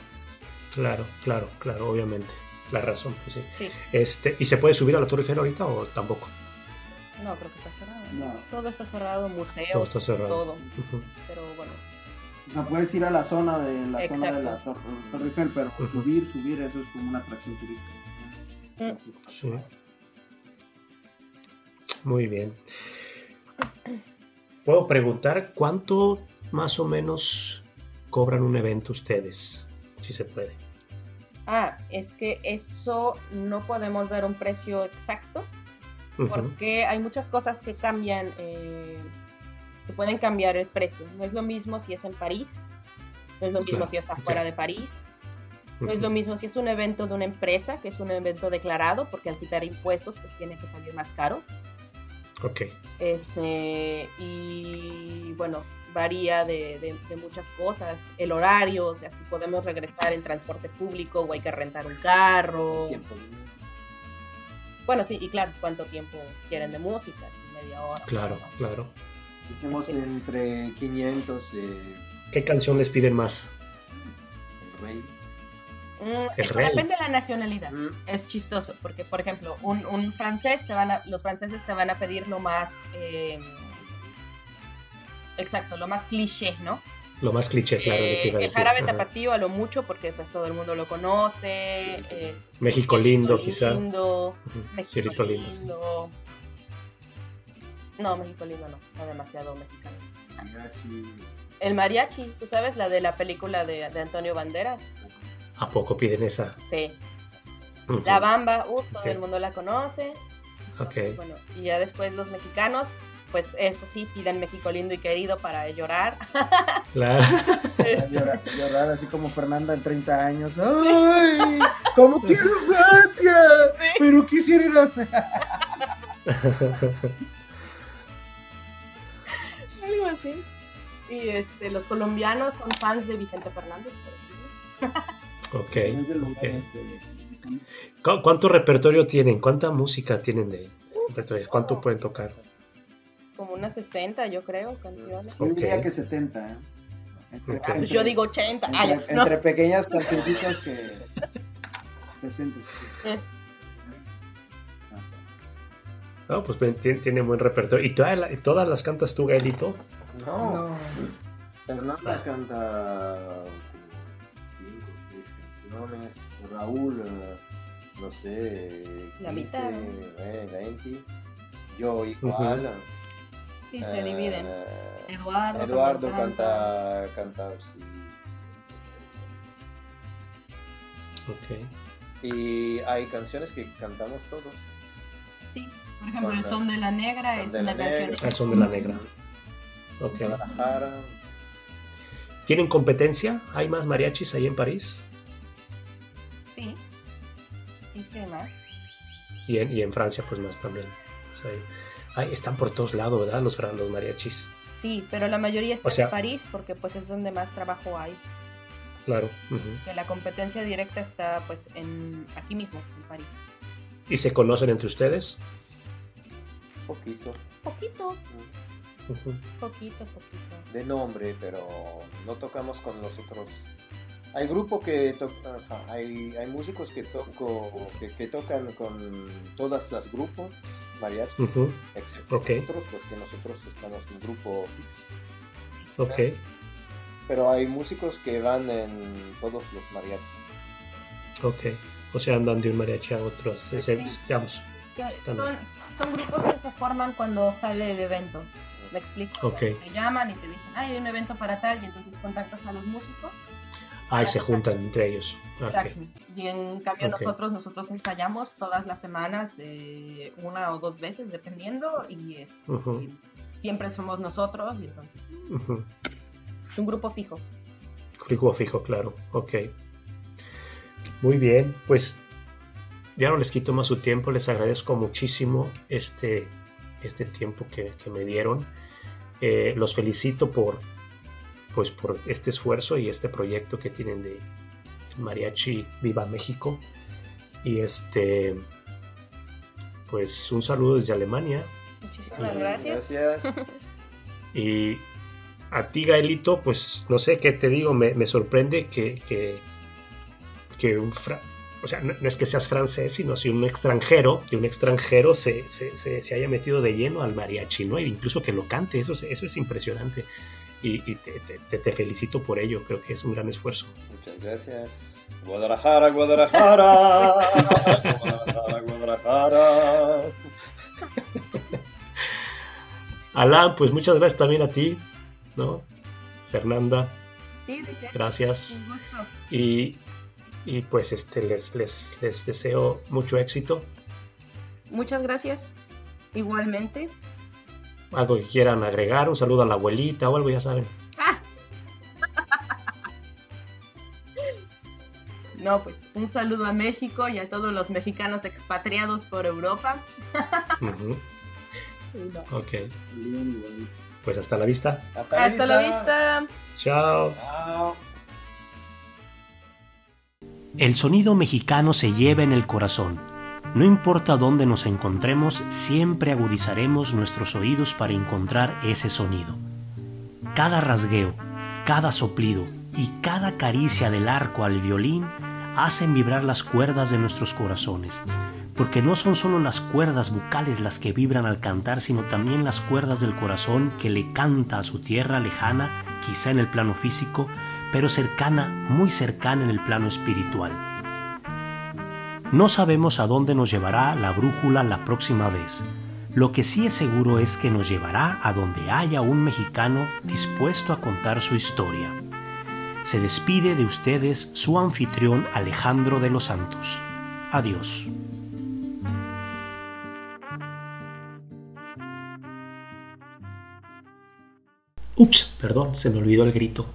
Claro, claro, claro, obviamente. La razón, pues sí. Este, ¿Y se puede subir a la Torre Eiffel ahorita o tampoco? No, creo que está cerrado. No. Todo está cerrado, museos, todo. Está cerrado. todo. Pero bueno. No puedes ir a la zona de la zona de la Torre, Eiffel, pero subir, subir, eso es como una atracción turística. Mm. Sí. Muy bien. Puedo preguntar cuánto más o menos cobran un evento ustedes, si se puede. Ah, es que eso no podemos dar un precio exacto porque hay muchas cosas que cambian, eh, que pueden cambiar el precio. No es lo mismo si es en París, no es lo mismo si es afuera de París, no es lo mismo si es un evento de una empresa, que es un evento declarado, porque al quitar impuestos pues tiene que salir más caro. Ok. Este, y bueno, varía de, muchas cosas, el horario, o sea, si podemos regresar en transporte público o hay que rentar un carro. Bueno, sí, y claro, ¿cuánto tiempo quieren de música? ¿Media hora? Claro, claro. Dijimos entre 500. Eh... ¿Qué canción les piden más? El Rey. Mm, el rey. Depende de la nacionalidad. Mm. Es chistoso, porque, por ejemplo, un, francés, te van a, los franceses te van a pedir lo más. Eh, exacto, lo más cliché, ¿no? Lo más cliché, claro, de que iba a eh, decir. El jarabe tapatío a lo mucho porque pues todo el mundo lo conoce. México lindo, quizá. Lindo, México lindo. No, México lindo no, no demasiado mexicano. El mariachi, ¿tú sabes la de la película de, Antonio Banderas? ¿A poco piden esa? Sí. La bamba, uff, todo el mundo la conoce. Ok. bueno, y ya después los mexicanos, pues eso sí, piden México lindo y querido para llorar. Claro. llorar, llorar, así como Fernanda en 30 años. ¡Ay! ¡Cómo quiero gracias! Pero quisiera ir a... Así. Y este, los colombianos son fans de Vicente Fernández, por Ok. okay. ¿Cuánto repertorio tienen? ¿Cuánta música tienen de repertorio? ¿Cuánto pueden tocar? como unas 60, yo creo, canciones. Yo diría que 70, ¿eh? ah, pues yo digo 80. Entre, pequeñas cancioncitas que 60. Eh. No, pues tiene, buen repertorio. ¿Y todas, las cantas tú, Gaelito? No. no. Fernanda canta 5 6 canciones. Raúl, eh, no sé. 15, la mitad. Eh, 20. Yo igual. Sí, se dividen. Eh, Eduardo. Eduardo canta, canta, sí, Ok. Y hay canciones que cantamos todos. Sí, por ejemplo, El Son de la Negra es una canción. El Son de la Negra. Ok. ¿Tienen competencia? ¿Hay más mariachis ahí en París? Sí. Sí, sí, más. Y en, y en Francia, pues más también. O sea, Ay, están por todos lados, ¿verdad? Los, los mariachis. Sí, pero la mayoría está en París porque pues es donde más trabajo hay. claro. Que la competencia directa está pues en aquí mismo, en París. ¿Y se conocen entre ustedes? Poquito. Poquito. Poquito, poquito. De nombre, pero no tocamos con los otros. Hay grupo que hay, hay músicos que toco que, tocan con todas las grupos mariachi, excepto nosotros, pues que nosotros estamos en un grupo fixo. Ok. Pero hay músicos que van en todos los mariachis. Ok. O sea, andan de un mariachi a otro. digamos, son, son grupos que se forman cuando sale el evento. ¿Me explico? Te llaman y te dicen, hay un evento para tal, y entonces contactas a los músicos. Ah, y se juntan entre ellos. Exacto. Y en cambio nosotros, nosotros ensayamos todas las semanas, eh, una o dos veces, dependiendo, y, es, siempre somos nosotros, y entonces... Es un grupo fijo. Grupo fijo, claro. Ok. Muy bien, pues ya no les quito más su tiempo, les agradezco muchísimo este, este tiempo que, me dieron. Eh, los felicito por, pues, por este esfuerzo y este proyecto que tienen de Mariachi Viva México. Y este, pues un saludo desde Alemania. Muchísimas gracias. Y a ti, Gaelito, pues no sé qué te digo, me, sorprende que, que, un, o sea, no, es que seas francés, sino si un extranjero, que un extranjero se, se, haya metido de lleno al mariachi, ¿no? E incluso que lo cante, eso, eso es impresionante. Y, te, felicito por ello, creo que es un gran esfuerzo. Muchas gracias. Guadalajara, Guadalajara, Guadalajara, Guadalajara. Alan, pues muchas gracias también a ti, ¿no? Fernanda. Sí, gracias. Y y pues este, les, les, les deseo mucho éxito. Muchas gracias. Igualmente. Algo que quieran agregar, un saludo a la abuelita o algo, ya saben. Ah. No, pues un saludo a México y a todos los mexicanos expatriados por Europa. Ok. Pues hasta la vista. Hasta la vista. Chao. Chao. El sonido mexicano se lleva en el corazón. No importa dónde nos encontremos, siempre agudizaremos nuestros oídos para encontrar ese sonido. Cada rasgueo, cada soplido y cada caricia del arco al violín hacen vibrar las cuerdas de nuestros corazones, porque no son solo las cuerdas bucales las que vibran al cantar, sino también las cuerdas del corazón que le canta a su tierra lejana, quizá en el plano físico, pero cercana, muy cercana en el plano espiritual. No sabemos a dónde nos llevará la brújula la próxima vez. Lo que sí es seguro es que nos llevará a donde haya un mexicano dispuesto a contar su historia. Se despide de ustedes su anfitrión Alejandro de los Santos. Adiós. Ups, perdón, se me olvidó el grito.